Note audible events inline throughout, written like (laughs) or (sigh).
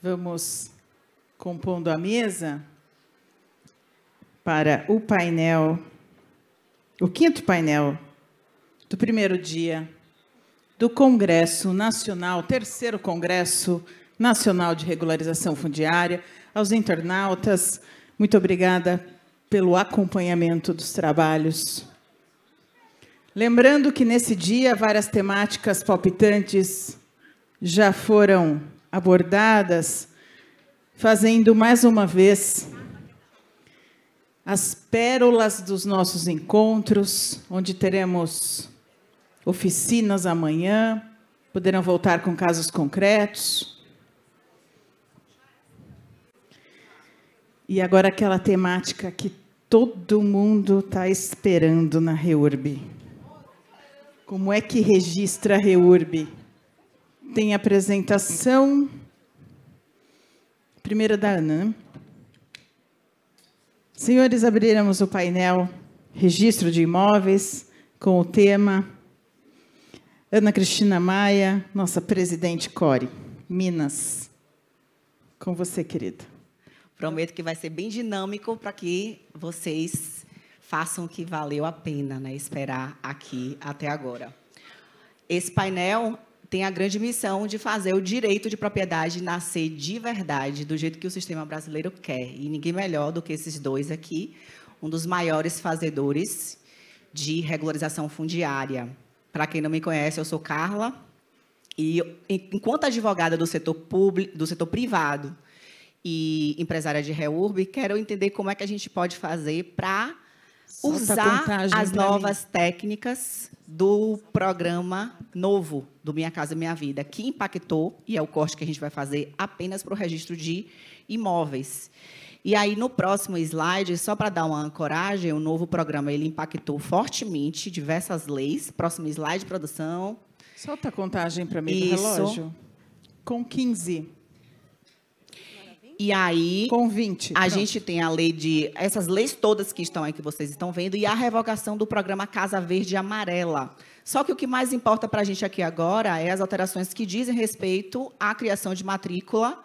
Vamos compondo a mesa para o painel, o quinto painel do primeiro dia do Congresso Nacional, terceiro Congresso Nacional de Regularização Fundiária. Aos internautas, muito obrigada pelo acompanhamento dos trabalhos. Lembrando que nesse dia várias temáticas palpitantes já foram abordadas, fazendo mais uma vez as pérolas dos nossos encontros, onde teremos oficinas amanhã, poderão voltar com casos concretos. E agora aquela temática que todo mundo está esperando na REURB. Como é que registra a REURB? Tem apresentação. Primeira da Ana. Senhores, abriremos o painel Registro de Imóveis com o tema Ana Cristina Maia, nossa presidente Core, Minas. Com você, querida. Prometo que vai ser bem dinâmico para que vocês façam o que valeu a pena né, esperar aqui até agora. Esse painel tem a grande missão de fazer o direito de propriedade nascer de verdade, do jeito que o sistema brasileiro quer. E ninguém melhor do que esses dois aqui, um dos maiores fazedores de regularização fundiária. Para quem não me conhece, eu sou Carla, e enquanto advogada do setor público, do setor privado e empresária de REURB, quero entender como é que a gente pode fazer para usar as novas mim. técnicas do programa novo do Minha Casa Minha Vida, que impactou, e é o corte que a gente vai fazer apenas para o registro de imóveis. E aí, no próximo slide, só para dar uma ancoragem, o novo programa ele impactou fortemente diversas leis. Próximo slide, produção. Solta a contagem para mim Isso. do relógio. Com 15. E aí, com 20. A Pronto. gente tem a lei de essas leis todas que estão aí que vocês estão vendo e a revogação do programa Casa Verde Amarela. Só que o que mais importa para a gente aqui agora é as alterações que dizem respeito à criação de matrícula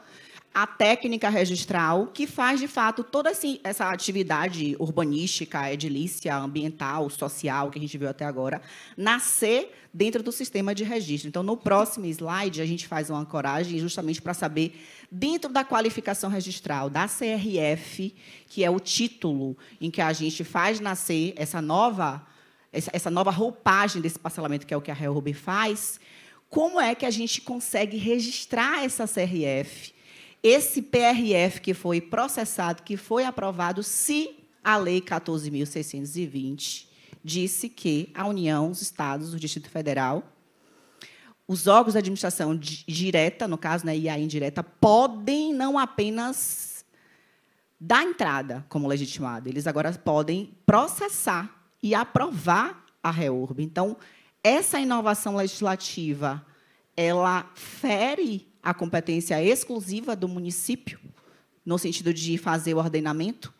a técnica registral, que faz, de fato, toda essa atividade urbanística, edilícia, ambiental, social, que a gente viu até agora, nascer dentro do sistema de registro. Então, no próximo slide, a gente faz uma ancoragem justamente para saber, dentro da qualificação registral da CRF, que é o título em que a gente faz nascer essa nova, essa nova roupagem desse parcelamento, que é o que a REURB faz, como é que a gente consegue registrar essa CRF esse PRF que foi processado, que foi aprovado, se a Lei 14.620 disse que a União, os Estados, o Distrito Federal, os órgãos de administração direta, no caso, né, e a indireta, podem não apenas dar entrada como legitimado, eles agora podem processar e aprovar a REURB. Então, essa inovação legislativa, ela fere a competência exclusiva do município, no sentido de fazer o ordenamento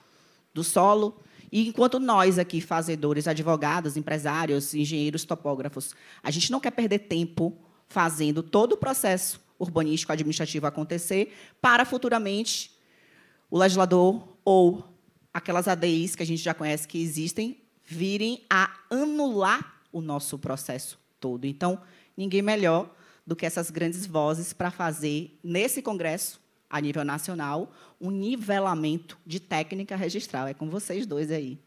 do solo. E enquanto nós aqui, fazedores, advogados, empresários, engenheiros, topógrafos, a gente não quer perder tempo fazendo todo o processo urbanístico administrativo acontecer para futuramente o legislador ou aquelas ADIs que a gente já conhece que existem virem a anular o nosso processo todo. Então, ninguém melhor do que essas grandes vozes para fazer, nesse Congresso, a nível nacional, um nivelamento de técnica registral. É com vocês dois aí.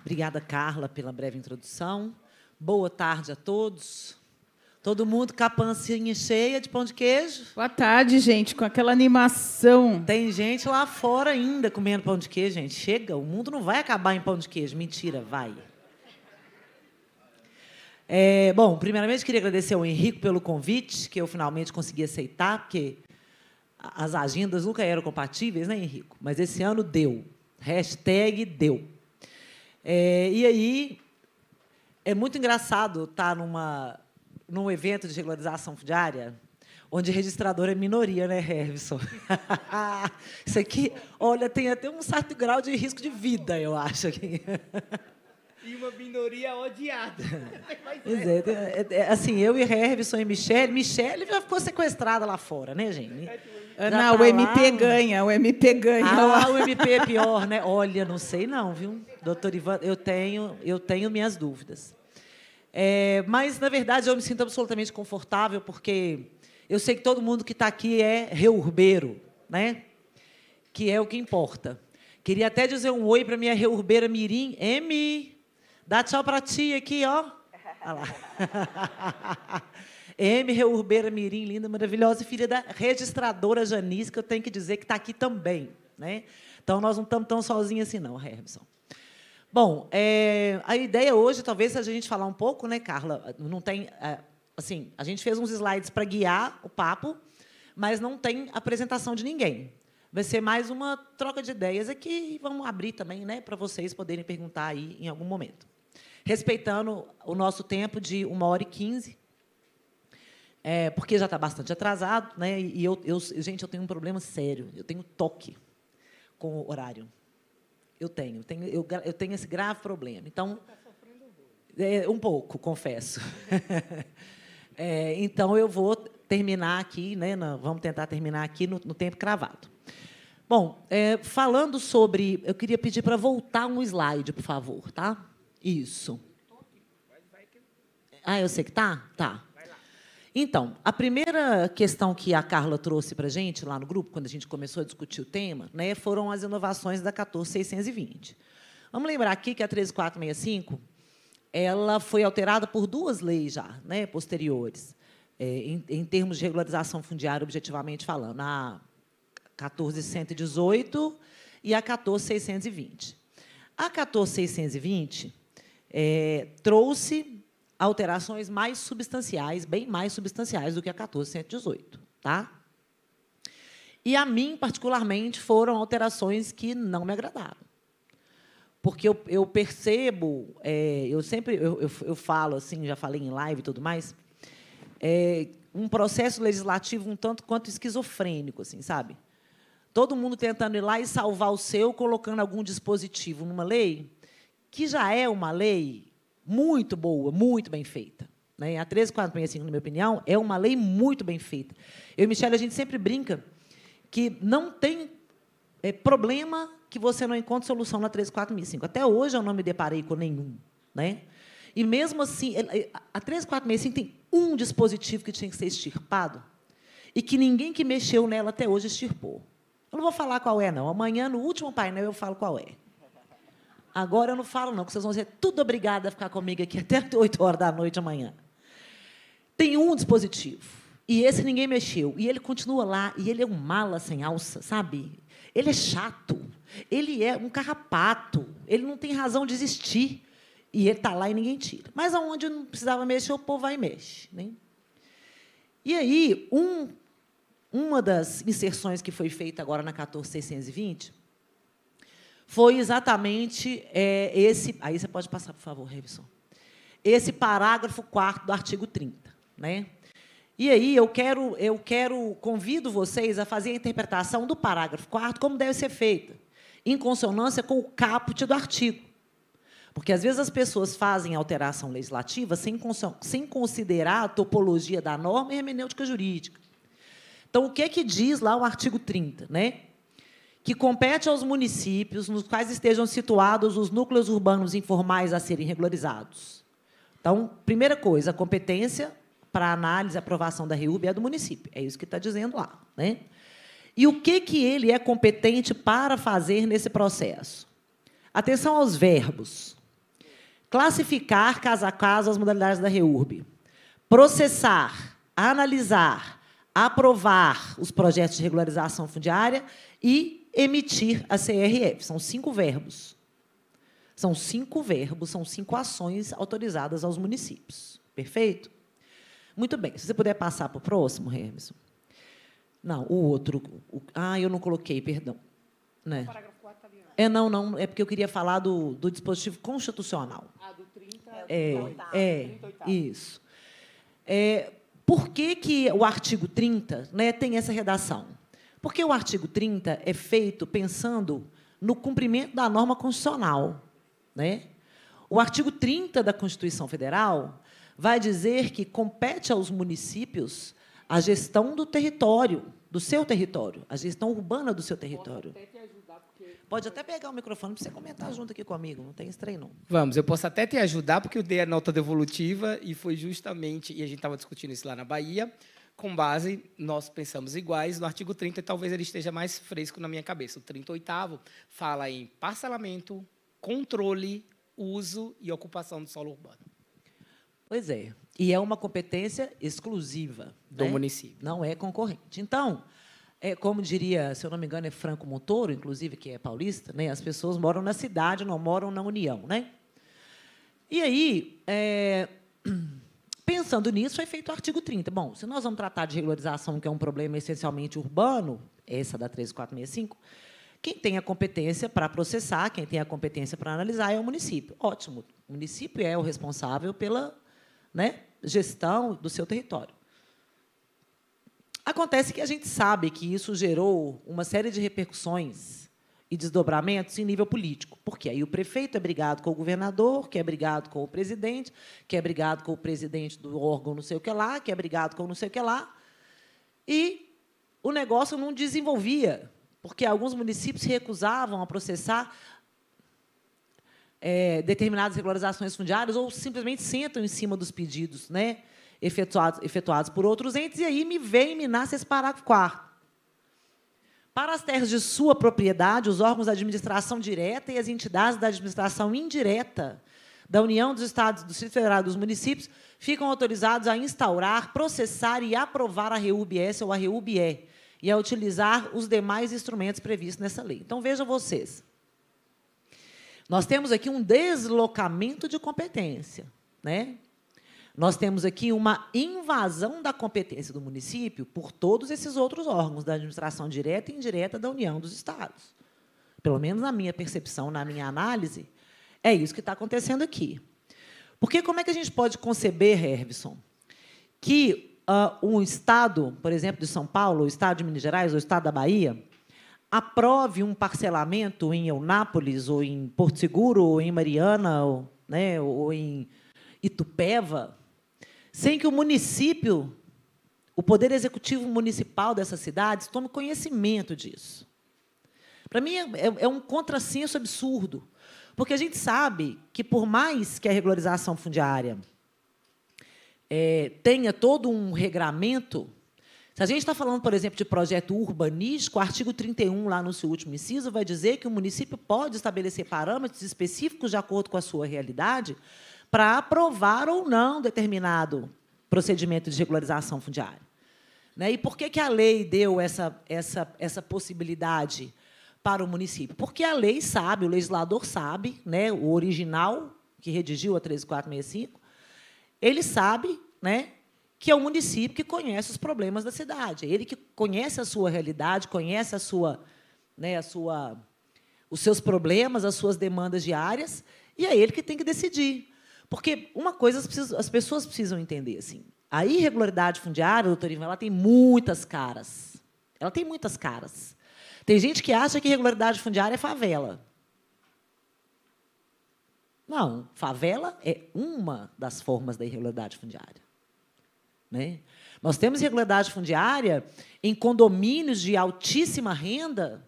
Obrigada, Carla, pela breve introdução. Boa tarde a todos. Todo mundo com a pancinha cheia de pão de queijo? Boa tarde, gente, com aquela animação. Tem gente lá fora ainda comendo pão de queijo, gente. Chega, o mundo não vai acabar em pão de queijo. Mentira, vai. É, bom, primeiramente queria agradecer ao Henrico pelo convite, que eu finalmente consegui aceitar, porque as agendas nunca eram compatíveis, né, Henrico? Mas esse ano deu. Hashtag deu. É, e aí, é muito engraçado estar numa num evento de regularização fundiária, onde registrador é minoria, né, Hervison? (laughs) Isso aqui, olha, tem até um certo grau de risco de vida, eu acho. Aqui. (laughs) E uma minoria odiada. (laughs) Pois é, é, é, assim, eu e Herbson e Michele. Michele já ficou sequestrada lá fora, né, gente? Ana, Já o tá MP lá. ganha, o MP ganha. Ah, lá. o MP é pior, né? Olha, não sei não, viu? Doutor Ivan, eu tenho, eu tenho minhas dúvidas. É, mas, na verdade, eu me sinto absolutamente confortável, porque eu sei que todo mundo que está aqui é reurbeiro, né? Que é o que importa. Queria até dizer um oi para minha reurbeira Mirim. Emi, dá tchau para ti aqui, ó. Olha lá. (laughs) M. Reurbeira Mirim, linda, maravilhosa, filha da registradora Janice, que eu tenho que dizer que está aqui também. Né? Então, nós não estamos tão sozinhos assim, não, Herbson. Bom, é, a ideia hoje, talvez, seja a gente falar um pouco, né, Carla? Não tem. é, assim, a gente fez uns slides para guiar o papo, mas não tem apresentação de ninguém. Vai ser mais uma troca de ideias aqui e vamos abrir também, né, para vocês poderem perguntar aí em algum momento. Respeitando o nosso tempo de uma hora e quinze, é, porque já está bastante atrasado, né? E eu, eu, gente, eu tenho um problema sério. Eu tenho toque com o horário. Eu tenho, eu tenho, eu, eu tenho esse grave problema. Então, é, um pouco, confesso. (laughs) É, então, eu vou terminar aqui, né? vamos tentar terminar aqui no, no tempo cravado. Bom, é, falando sobre, eu queria pedir para voltar um slide, por favor, tá? Isso. Ah, eu sei que tá, tá. Então, a primeira questão que a Carla trouxe para a gente lá no grupo, quando a gente começou a discutir o tema, né, foram as inovações da 14620. Vamos lembrar aqui que a 13465 ela foi alterada por duas leis já, né, posteriores, é, em, em termos de regularização fundiária, objetivamente falando, a 14118 e a 14620. A 14620 é, trouxe alterações mais substanciais, bem mais substanciais do que a 14118, tá? E a mim, particularmente, foram alterações que não me agradaram. Porque eu, eu percebo, é, eu sempre eu, eu, eu falo assim, já falei em live e tudo mais, é, um processo legislativo um tanto quanto esquizofrênico, assim, sabe? Todo mundo tentando ir lá e salvar o seu, colocando algum dispositivo numa lei que já é uma lei muito boa, muito bem feita. Né? A 13465, na minha opinião, é uma lei muito bem feita. Eu e Michele, a gente sempre brinca que não tem é, problema que você não encontre solução na 13465. Até hoje eu não me deparei com nenhum. Né? E, mesmo assim, ele- a 13465 tem um dispositivo que tinha que ser extirpado e que ninguém que mexeu nela até hoje extirpou. Eu não vou falar qual é, não. Amanhã, no último painel, eu falo qual é. Agora eu não falo, não, porque vocês vão ser tudo obrigados a ficar comigo aqui até (laughs) 8 horas da noite amanhã. Tem um dispositivo. E esse ninguém mexeu. E ele continua lá. E ele é um mala sem alça, sabe? Ele é chato. Ele é um carrapato. Ele não tem razão de existir. E ele está lá e ninguém tira. Mas aonde não precisava mexer, o povo vai e mexe. Né? E aí, um, uma das inserções que foi feita agora na 14620 foi exatamente é, esse. Aí você pode passar, por favor, Revison. Esse parágrafo 4 do artigo 30. Né? E aí eu quero, eu quero, convido vocês a fazer a interpretação do parágrafo 4 como deve ser feita, em consonância com o caput do artigo. Porque às vezes as pessoas fazem alteração legislativa sem, sem considerar a topologia da norma e hermenêutica jurídica. Então, o que é que diz lá o artigo 30? Né? Que compete aos municípios nos quais estejam situados os núcleos urbanos informais a serem regularizados. Então, primeira coisa, a competência para análise e aprovação da REUB é do município. É isso que está dizendo lá. Né? E o que, que ele é competente para fazer nesse processo? Atenção aos verbos. Classificar, caso a caso, as modalidades da REURB. Processar, analisar, aprovar os projetos de regularização fundiária e emitir a CRF. São cinco verbos. São cinco verbos, são cinco ações autorizadas aos municípios. Perfeito? Muito bem. Se você puder passar para o próximo, Hermes. Não, o outro. o- ah, eu não coloquei, perdão. Né? É, não, não. É porque eu queria falar do, do dispositivo constitucional. Ah, do 30. É, é, 38º. isso. É, por que, que o artigo 30 né, tem essa redação? Porque o artigo 30 é feito pensando no cumprimento da norma constitucional. Né? o artigo 30 da Constituição Federal vai dizer que compete aos municípios a gestão do território, do seu território, a gestão urbana do seu território. Pode até pegar o microfone para você comentar junto aqui comigo, não tem estranho não. Vamos, eu posso até te ajudar, porque eu dei a nota devolutiva e foi justamente, e a gente estava discutindo isso lá na Bahia, com base, nós pensamos iguais, no artigo 30, e talvez ele esteja mais fresco na minha cabeça. O 38 fala em parcelamento, controle, uso e ocupação do solo urbano. Pois é. E é uma competência exclusiva do né? município. Não é concorrente. Então, é, como diria, se eu não me engano, é Franco Montoro, inclusive, que é paulista, né? as pessoas moram na cidade, não moram na União. Né? E aí, é, pensando nisso, foi feito o artigo 30. Bom, se nós vamos tratar de regularização, que é um problema essencialmente urbano, essa da 13465, quem tem a competência para processar, quem tem a competência para analisar é o município. Ótimo. O município é o responsável pela né, gestão do seu território. Acontece que a gente sabe que isso gerou uma série de repercussões e desdobramentos em nível político, porque aí o prefeito é brigado com o governador, que é brigado com o presidente, que é brigado com o presidente do órgão não sei o que lá, que é brigado com não sei o que lá, e o negócio não desenvolvia, porque alguns municípios se recusavam a processar é, determinadas regularizações fundiárias ou simplesmente sentam em cima dos pedidos, né? efetuados, efetuados por outros entes, e aí me vem e me nasce esse parágrafo quarto. Para as terras de sua propriedade, os órgãos da administração direta e as entidades da administração indireta da União dos Estados, do Distrito Federal e dos municípios ficam autorizados a instaurar, processar e aprovar a REUBS ou a REUBE e a utilizar os demais instrumentos previstos nessa lei. Então, vejam vocês. Nós temos aqui um deslocamento de competência. Né? Nós temos aqui uma invasão da competência do município por todos esses outros órgãos da administração direta e indireta da União dos Estados. Pelo menos na minha percepção, na minha análise, é isso que está acontecendo aqui. Porque como é que a gente pode conceber, Herbson, que uh, um Estado, por exemplo, de São Paulo, o Estado de Minas Gerais, ou o Estado da Bahia, aprove um parcelamento em Eunápolis, ou em Porto Seguro, ou em Mariana, ou, né, ou em Itupeva, sem que o município, o poder executivo municipal dessas cidades, tome conhecimento disso. Para mim, é, é, um contrassenso absurdo, porque a gente sabe que, por mais que a regularização fundiária é, tenha todo um regramento, se a gente está falando, por exemplo, de projeto urbanístico, o artigo 31, lá no seu último inciso, vai dizer que o município pode estabelecer parâmetros específicos de acordo com a sua realidade, para aprovar ou não determinado procedimento de regularização fundiária. Né? E por que, que a lei deu essa, essa, essa possibilidade para o município? Porque a lei sabe, o legislador sabe, né, o original que redigiu a 13465, ele sabe né, que é o município que conhece os problemas da cidade. Ele que conhece a sua realidade, conhece a sua, né, a sua, os seus problemas, as suas demandas diárias, e é ele que tem que decidir. Porque uma coisa as, as pessoas precisam entender. Assim, a irregularidade fundiária, doutor Ivan, ela tem muitas caras. Ela tem muitas caras. Tem gente que acha que irregularidade fundiária é favela. Não, favela é uma das formas da irregularidade fundiária. Né? Nós temos irregularidade fundiária em condomínios de altíssima renda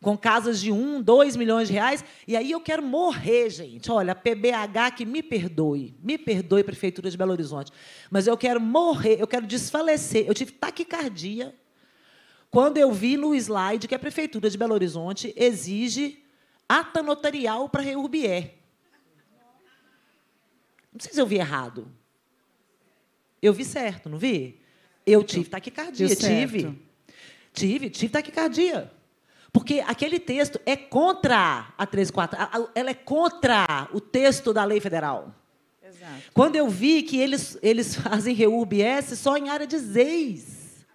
com casas de um, dois milhões de reais. E aí eu quero morrer, gente. Olha, PBH que me perdoe, me perdoe, Prefeitura de Belo Horizonte, mas eu quero morrer, eu quero desfalecer. Eu tive taquicardia quando eu vi no slide que a Prefeitura de Belo Horizonte exige ata notarial para Reurbier. Não sei se eu vi errado. Eu vi certo, não vi? Eu tive taquicardia, tive. Tive, tive taquicardia. Porque aquele texto é contra a 134, ela é contra o texto da lei federal. Exato. Quando eu vi que eles, eles fazem REURB-S só em área de ZEIS.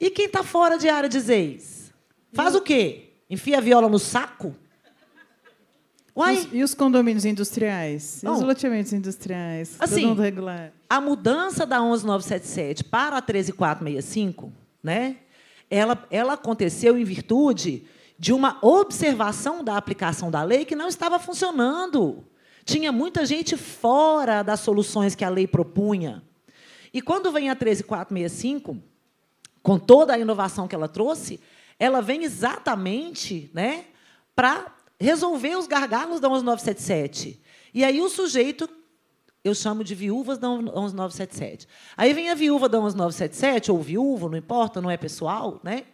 E quem está fora de área de ZEIS? Faz o quê? Enfia a viola no saco? Uai? E os, e os condomínios industriais? Os loteamentos industriais? Assim, mundo regular. a mudança da 11977 para a 13465, né? Ela, ela aconteceu em virtude de uma observação da aplicação da lei que não estava funcionando. Tinha muita gente fora das soluções que a lei propunha. E quando vem a 13465, com toda a inovação que ela trouxe, ela vem exatamente né, para resolver os gargalos da 11977. E aí o sujeito, eu chamo de viúvas da 11977. Aí vem a viúva da 11977, ou viúva, não importa, não é pessoal, né?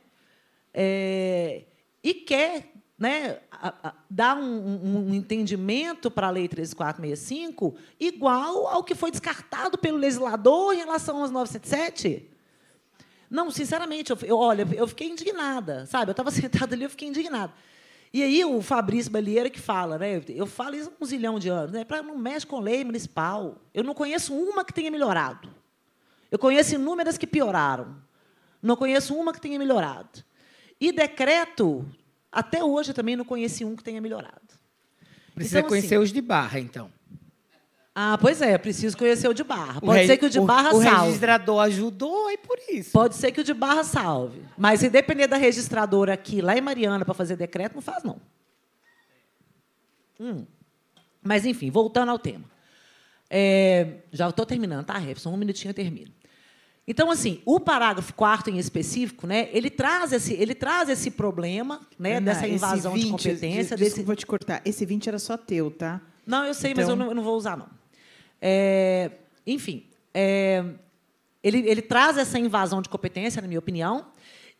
É, e quer né, a, a, dar um, um, entendimento para a Lei 13465 igual ao que foi descartado pelo legislador em relação aos 977? Não, sinceramente, eu, eu, olha, eu fiquei indignada, sabe? Eu estava (laughs) sentada ali, eu fiquei indignada. E aí o Fabrício Balieira que fala, né? Eu falo isso há um zilhão de anos, né? Para não mexe com lei municipal. Eu não conheço uma que tenha melhorado. Eu conheço inúmeras que pioraram. Não conheço uma que tenha melhorado. E decreto até hoje eu também não conheci um que tenha melhorado. Precisa então, conhecer assim, os de barra, então. Ah, pois é, preciso conhecer o de barra. Pode o ser que o de barra o, salve. O registrador ajudou, é por isso. Pode ser que o de barra salve. Mas se depender da registradora aqui, lá em Mariana, para fazer decreto, não faz, não. Hum. Mas, enfim, voltando ao tema. É, já estou terminando, tá, Refson? Um minutinho eu termino. Então, assim, o parágrafo 4 em específico, né, ele traz esse, ele traz esse problema, né, Ana, dessa invasão 20, de competência. De, desse... Desculpa te cortar. Esse 20 era só teu, tá? Não, eu sei, então... mas eu então não, eu não, vou usar, não. É, enfim, é, ele, ele traz essa invasão de competência, na minha opinião,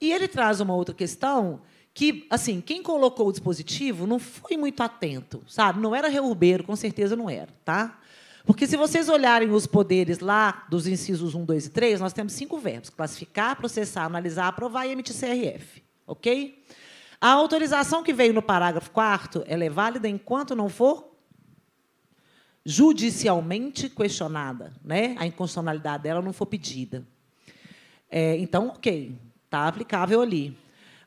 e ele traz uma outra questão que, assim, quem colocou o dispositivo não foi muito atento, sabe? Não era reurbeiro, com certeza não era, tá? Porque se vocês olharem os poderes lá dos incisos 1, 2 e 3, nós temos cinco verbos: classificar, processar, analisar, aprovar e emitir CRF. Ok? A autorização que veio no parágrafo 4 ela é válida enquanto não for judicialmente questionada, né? A inconstitucionalidade dela não for pedida. É, então, ok, está aplicável ali.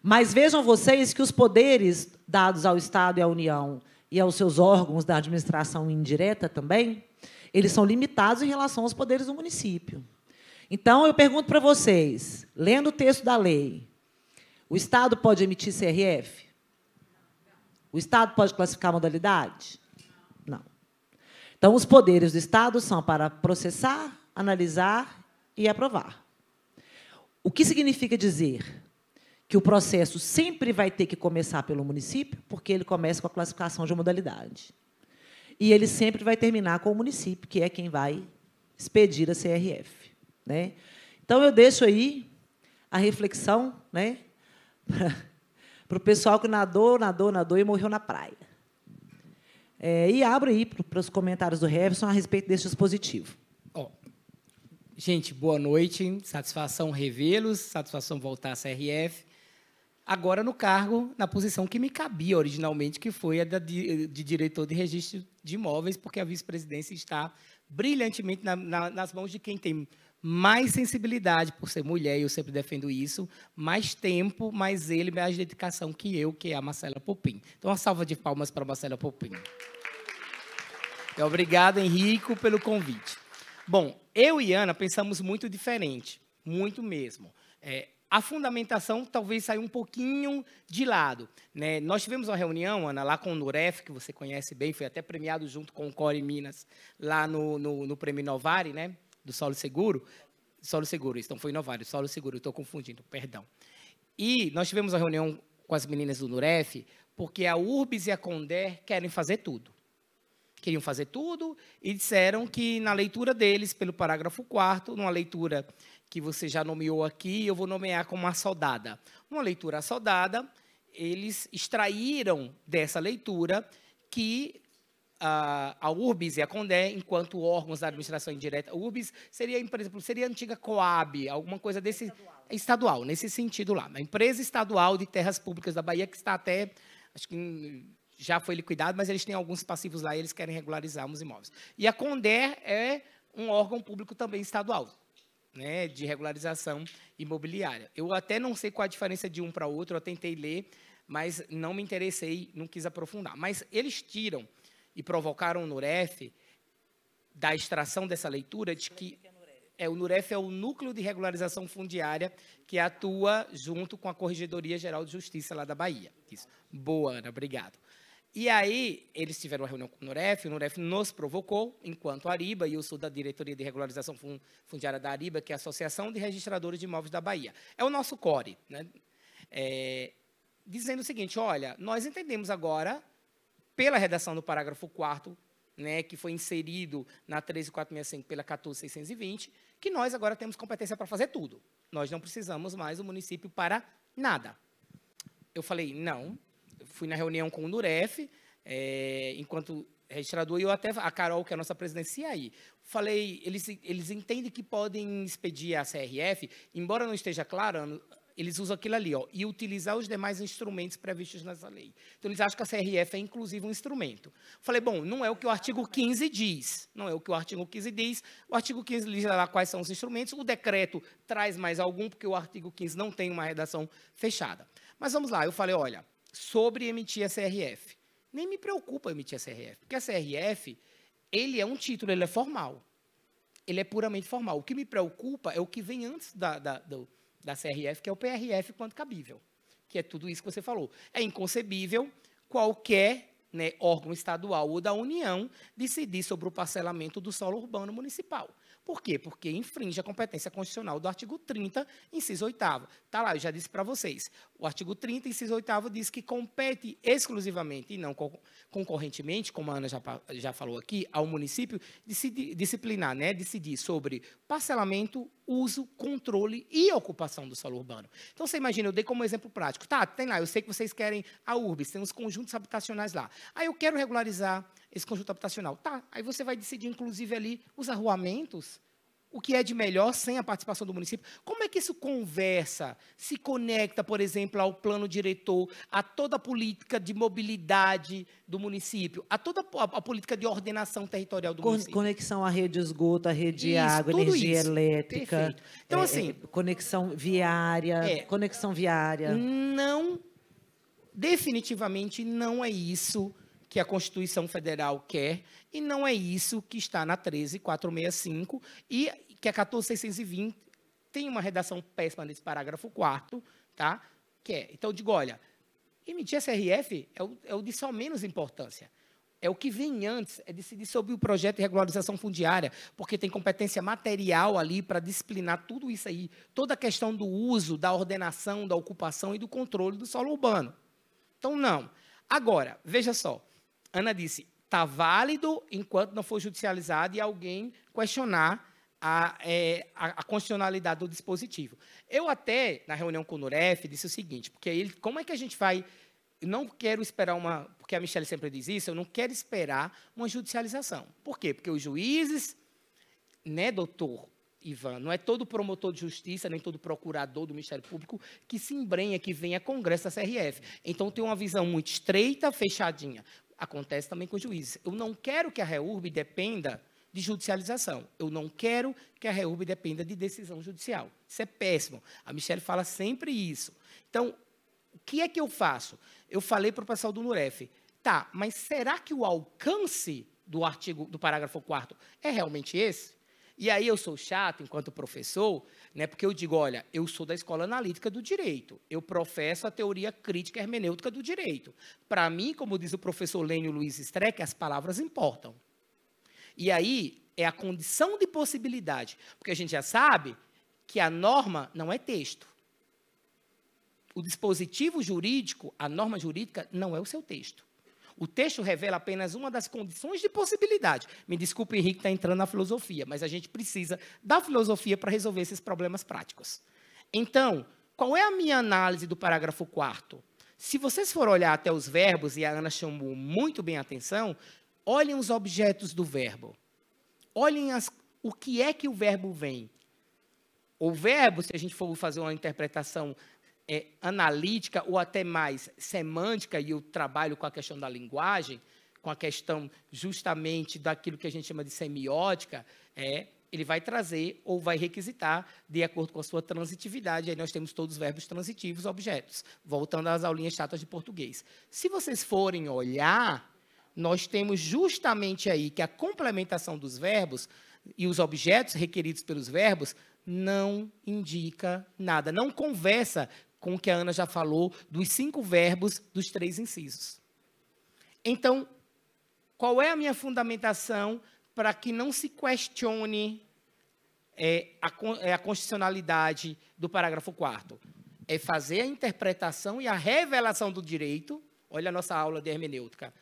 Mas vejam vocês que os poderes dados ao Estado e à União e aos seus órgãos da administração indireta também, eles são limitados em relação aos poderes do município. Então, eu pergunto para vocês, lendo o texto da lei, o Estado pode emitir CRF? O Estado pode classificar modalidade? Então, os poderes do Estado são para processar, analisar e aprovar. O que significa dizer que o processo sempre vai ter que começar pelo município, porque ele começa com a classificação de modalidade. E ele sempre vai terminar com o município, que é quem vai expedir a CRF. Né? Então, eu deixo aí a reflexão né, (laughs) para o pessoal que nadou, nadou, nadou e morreu na praia. É, e abro aí para os comentários do Revson a respeito desse dispositivo. Oh. Gente, boa noite. Satisfação revê-los, satisfação voltar à CRF agora no cargo, na posição que me cabia originalmente, que foi a de, diretor de registro de imóveis, porque a vice-presidência está brilhantemente na, na, nas mãos de quem tem mais sensibilidade por ser mulher, eu sempre defendo isso, mais tempo, mais ele, mais dedicação que eu, que é a Marcela Popim. Então, uma salva de palmas para a Marcela Popim. Obrigado, Henrico, pelo convite. Bom, eu e Ana pensamos muito diferente, muito mesmo. É, a fundamentação talvez saia um pouquinho de lado. Né? Nós tivemos uma reunião, Ana, lá com o Nuref, que você conhece bem, foi até premiado junto com o Core Minas, lá no, no, no Prêmio Novari, né? Do Solo Seguro. Solo Seguro, então foi Novari, Solo Seguro, estou confundindo, perdão. E nós tivemos uma reunião com as meninas do Nuref, porque a Urbis e a Condé querem fazer tudo. Queriam fazer tudo e disseram que, na leitura deles, pelo parágrafo 4 numa leitura que você já nomeou aqui, eu vou nomear como assodada. Uma leitura assodada, eles extraíram dessa leitura que a, a URBS e a CONDE, enquanto órgãos da administração indireta, a URBS seria, por exemplo, seria a antiga COAB, alguma coisa desse estadual, estadual nesse sentido lá. A empresa estadual de terras públicas da Bahia, que está até, acho que já foi liquidado, mas eles têm alguns passivos lá e eles querem regularizar os imóveis. E a CONDER é um órgão público também estadual né, de regularização imobiliária. Eu até não sei qual a diferença de um para outro, eu tentei ler, mas não me interessei, não quis aprofundar. Mas eles tiram e provocaram o NUREF da extração dessa leitura de que é o NUREF é o núcleo de regularização fundiária que atua junto com a Corregedoria Geral de Justiça lá da Bahia. Isso. Boa, Ana, obrigado. E aí, eles tiveram uma reunião com o Nuref, o Nuref nos provocou, enquanto Ariba, e eu sou da diretoria de regularização fun- fundiária da Ariba, que é a Associação de Registradores de Imóveis da Bahia. É o nosso core, né? É, dizendo o seguinte, olha, nós entendemos agora, pela redação do parágrafo 4 né, que foi inserido na 13465 pela 14620, que nós agora temos competência para fazer tudo. Nós não precisamos mais do município para nada. Eu falei, não. Eu fui na reunião com o Nuref, é, enquanto registrador, e eu até, a Carol, que é a nossa presidente, aí. Falei, eles, eles entendem que podem expedir a CRF, embora não esteja claro, eles usam aquilo ali, ó, e utilizar os demais instrumentos previstos nessa lei. Então, eles acham que a CRF é, inclusive, um instrumento. Falei, bom, não é o que o artigo 15 diz. Não é o que o artigo 15 diz. O artigo 15 diz lá quais são os instrumentos. O decreto traz mais algum, porque o artigo 15 não tem uma redação fechada. Mas vamos lá, eu falei, olha, sobre emitir a CRF. Nem me preocupa emitir a CRF, porque a CRF, ele é um título, ele é formal. Ele é puramente formal. O que me preocupa é o que vem antes da, da, do, da CRF, que é o PRF quanto cabível, que é tudo isso que você falou. É inconcebível qualquer né, órgão estadual ou da União decidir sobre o parcelamento do solo urbano municipal. Por quê? Porque infringe a competência constitucional do artigo 30, inciso 8 Está lá, eu já disse para vocês. O artigo 30, inciso 8 diz que compete exclusivamente e não concorrentemente, como a Ana já, já falou aqui, ao município decidir, disciplinar, né, decidir sobre parcelamento, uso, controle e ocupação do solo urbano. Então, você imagina, eu dei como exemplo prático. Tá, tem lá, eu sei que vocês querem a URBS, tem uns conjuntos habitacionais lá. Aí eu quero regularizar esse conjunto habitacional. Tá, aí você vai decidir, inclusive, ali os arruamentos, o que é de melhor sem a participação do município. Como é que isso conversa, se conecta, por exemplo, ao plano diretor, a toda a política de mobilidade do município, a toda a, a política de ordenação territorial do Con município? Conexão à rede de esgoto, à rede de água, energia isso. elétrica. Perfeito. Então, é, assim, é, conexão viária, É. conexão viária. Não, definitivamente não é isso que a Constituição Federal quer e não é isso que está na 13465 e que a 14620 tem uma redação péssima nesse parágrafo 4 tá? Que é, então eu digo, olha, emitir a CRF é o, é o de só menos importância. É o que vem antes, é decidir sobre o projeto de regularização fundiária, porque tem competência material ali para disciplinar tudo isso aí, toda a questão do uso, da ordenação, da ocupação e do controle do solo urbano. Então, não. Agora, veja só, Ana disse, está válido enquanto não for judicializado e alguém questionar a, é, a, a constitucionalidade do dispositivo. Eu até, na reunião com o Nuref, disse o seguinte, porque ele, como é que a gente vai... Não quero esperar uma... Porque a Michelle sempre diz isso, eu não quero esperar uma judicialização. Por quê? Porque os juízes, né, doutor Ivan, não é todo promotor de justiça, nem todo procurador do Ministério Público que se embrenha, que vem a Congresso da CRF. Então, tem uma visão muito estreita, fechadinha. Acontece também com juízes. Eu não quero que a REURB dependa de judicialização. Eu não quero que a REURB dependa de decisão judicial. Isso é péssimo. A Michelle fala sempre isso. Então, o que é que eu faço? Eu falei para o pessoal do NUREF, tá, mas será que o alcance do artigo, do parágrafo 4 é realmente esse? E aí eu sou chato enquanto professor, né, porque eu digo, olha, eu sou da escola analítica do direito, eu professo a teoria crítica hermenêutica do direito. Para mim, como diz o professor Lênio Luiz Streck, as palavras importam. E aí é a condição de possibilidade, porque a gente já sabe que a norma não é texto. O dispositivo jurídico, a norma jurídica, não é o seu texto. O texto revela apenas uma das condições de possibilidade. Me desculpe, Henrique está entrando na filosofia, mas a gente precisa da filosofia para resolver esses problemas práticos. Então, qual é a minha análise do parágrafo 4 Se vocês forem olhar até os verbos, e a Ana chamou muito bem a atenção, olhem os objetos do verbo. Olhem as, o que é que o verbo vem. O verbo, se a gente for fazer uma interpretação é, analítica ou até mais semântica, e eu trabalho com a questão da linguagem, com a questão justamente daquilo que a gente chama de semiótica, é, ele vai trazer ou vai requisitar de acordo com a sua transitividade. Aí nós temos todos os verbos transitivos, objetos, voltando às aulinhas chatas de português. Se vocês forem olhar, nós temos justamente aí que a complementação dos verbos e os objetos requeridos pelos verbos não indica nada, não conversa com o que a Ana já falou dos cinco verbos dos três incisos. Então, qual é a minha fundamentação para que não se questione é, a, é, a constitucionalidade do parágrafo 4 É fazer a interpretação e a revelação do direito, olha a nossa aula de hermenêutica,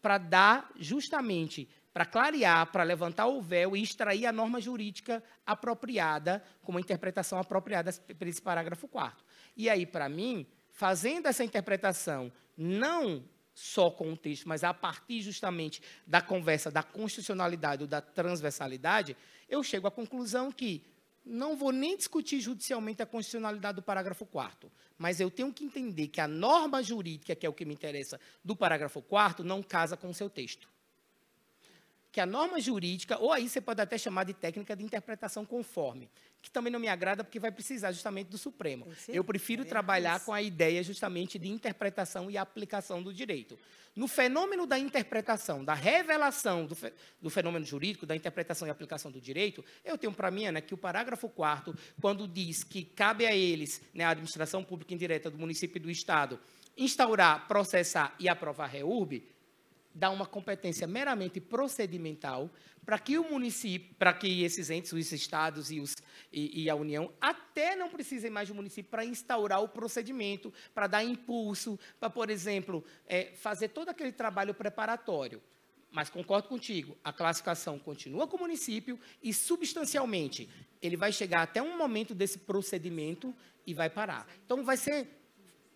para dar justamente, para clarear, para levantar o véu e extrair a norma jurídica apropriada, com uma interpretação apropriada para esse parágrafo 4 E aí, para mim, fazendo essa interpretação, não só com o texto, mas a partir justamente da conversa da constitucionalidade ou da transversalidade, eu chego à conclusão que não vou nem discutir judicialmente a constitucionalidade do parágrafo 4 mas eu tenho que entender que a norma jurídica, que é o que me interessa, do parágrafo 4 não casa com o seu texto. Que a norma jurídica, ou aí você pode até chamar de técnica de interpretação conforme, que também não me agrada porque vai precisar justamente do Supremo. Eu prefiro é trabalhar com a ideia justamente de interpretação e aplicação do direito. No fenômeno da interpretação, da revelação do, fe- do fenômeno jurídico, da interpretação e aplicação do direito, eu tenho para mim, Ana, que o parágrafo 4 quando diz que cabe a eles, né, a administração pública indireta do município e do Estado, instaurar, processar e aprovar reurb, dá uma competência meramente procedimental para que o município, para que esses entes, os estados e, os, e, e a União, até não precisem mais do município para instaurar o procedimento, para dar impulso, para, por exemplo, eh, fazer todo aquele trabalho preparatório. Mas concordo contigo, a classificação continua com o município e, substancialmente, ele vai chegar até um momento desse procedimento e vai parar. Então, vai ser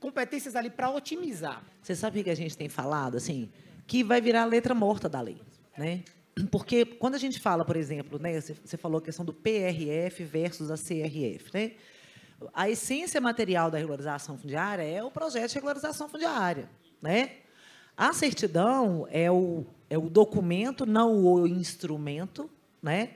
competências ali para otimizar. Você sabe o que a gente tem falado, assim, que vai virar a letra morta da lei, né? Porque quando a gente fala, por exemplo, né, você, falou a questão do PRF versus a CRF, né? A essência material da regularização fundiária é o projeto de regularização fundiária, né? A certidão é o, é o documento, não o instrumento, né?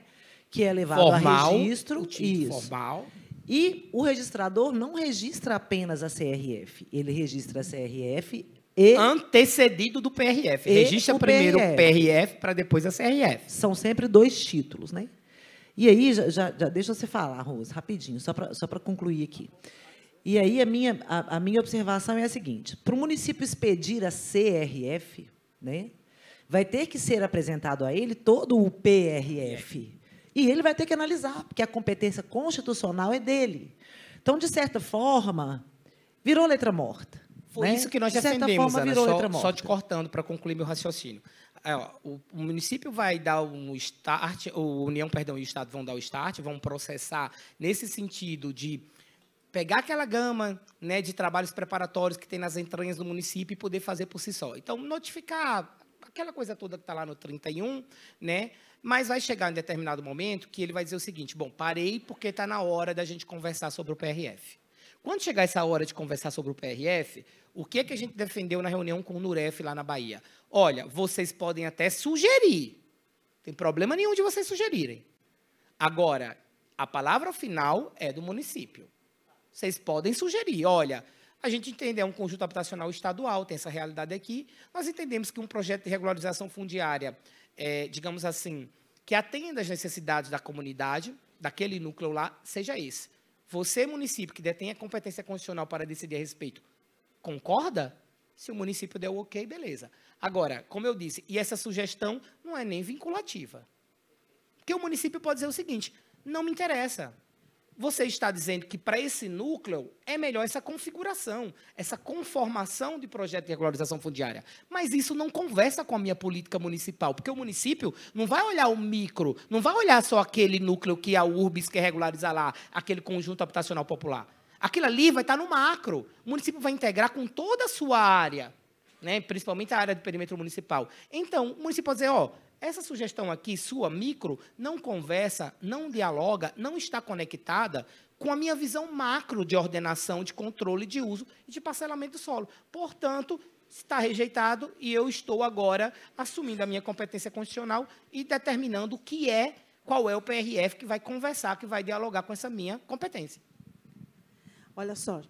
Que é levado Formal, a registro. Isso. formal. E o registrador não registra apenas a CRF, ele registra a CRF e antecedido do PRF. Registra o primeiro o PRF. PRF para depois a CRF. são sempre dois títulos, né? E aí, já, já- já deixa você falar, Rose, rapidinho, só para só concluir aqui. E aí, a minha, a, a minha observação é a seguinte: para o município expedir a CRF, né, vai ter que ser apresentado a ele todo o PRF. E ele vai ter que analisar, porque a competência constitucional é dele. Então, de certa forma, virou letra morta. Foi né? isso que nós de defendemos, forma, Ana, só, só te cortando para concluir meu raciocínio. É, ó, o, o município vai dar um start, o União, perdão, e o Estado vão dar o start, vão processar nesse sentido de pegar aquela gama né, de trabalhos preparatórios que tem nas entranhas do município e poder fazer por si só. Então, notificar aquela coisa toda que está lá no 31, né? Mas vai chegar em determinado momento que ele vai dizer o seguinte: bom, parei porque está na hora da gente conversar sobre o PRF. Quando chegar essa hora de conversar sobre o PRF, o que é que a gente defendeu na reunião com o Nuref lá na Bahia? Olha, vocês podem até sugerir. Não tem problema nenhum de vocês sugerirem. Agora, a palavra final é do município. Vocês podem sugerir, olha, a gente entende, é um conjunto habitacional estadual, tem essa realidade aqui. Nós entendemos que um projeto de regularização fundiária, é, digamos assim, que atenda às necessidades da comunidade, daquele núcleo lá, seja esse. Você, município, que detém a competência constitucional para decidir a respeito, concorda? Se o município der o ok, beleza. Agora, como eu disse, e essa sugestão não é nem vinculativa. Porque o município pode dizer o seguinte: não me interessa. Você está dizendo que para esse núcleo é melhor essa configuração, essa conformação de projeto de regularização fundiária. Mas isso não conversa com a minha política municipal, porque o município não vai olhar o micro, não vai olhar só aquele núcleo que a URBS quer regularizar lá, aquele conjunto habitacional popular. Aquilo ali vai estar no macro. O município vai integrar com toda a sua área, né? principalmente a área do perímetro municipal. Então, o município pode dizer, ó, essa sugestão aqui, sua micro, não conversa, não dialoga, não está conectada com a minha visão macro de ordenação, de controle de uso e de parcelamento do solo. Portanto, está rejeitado e eu estou agora assumindo a minha competência constitucional e determinando o que é, qual é o PRF que vai conversar, que vai dialogar com essa minha competência. Olha só,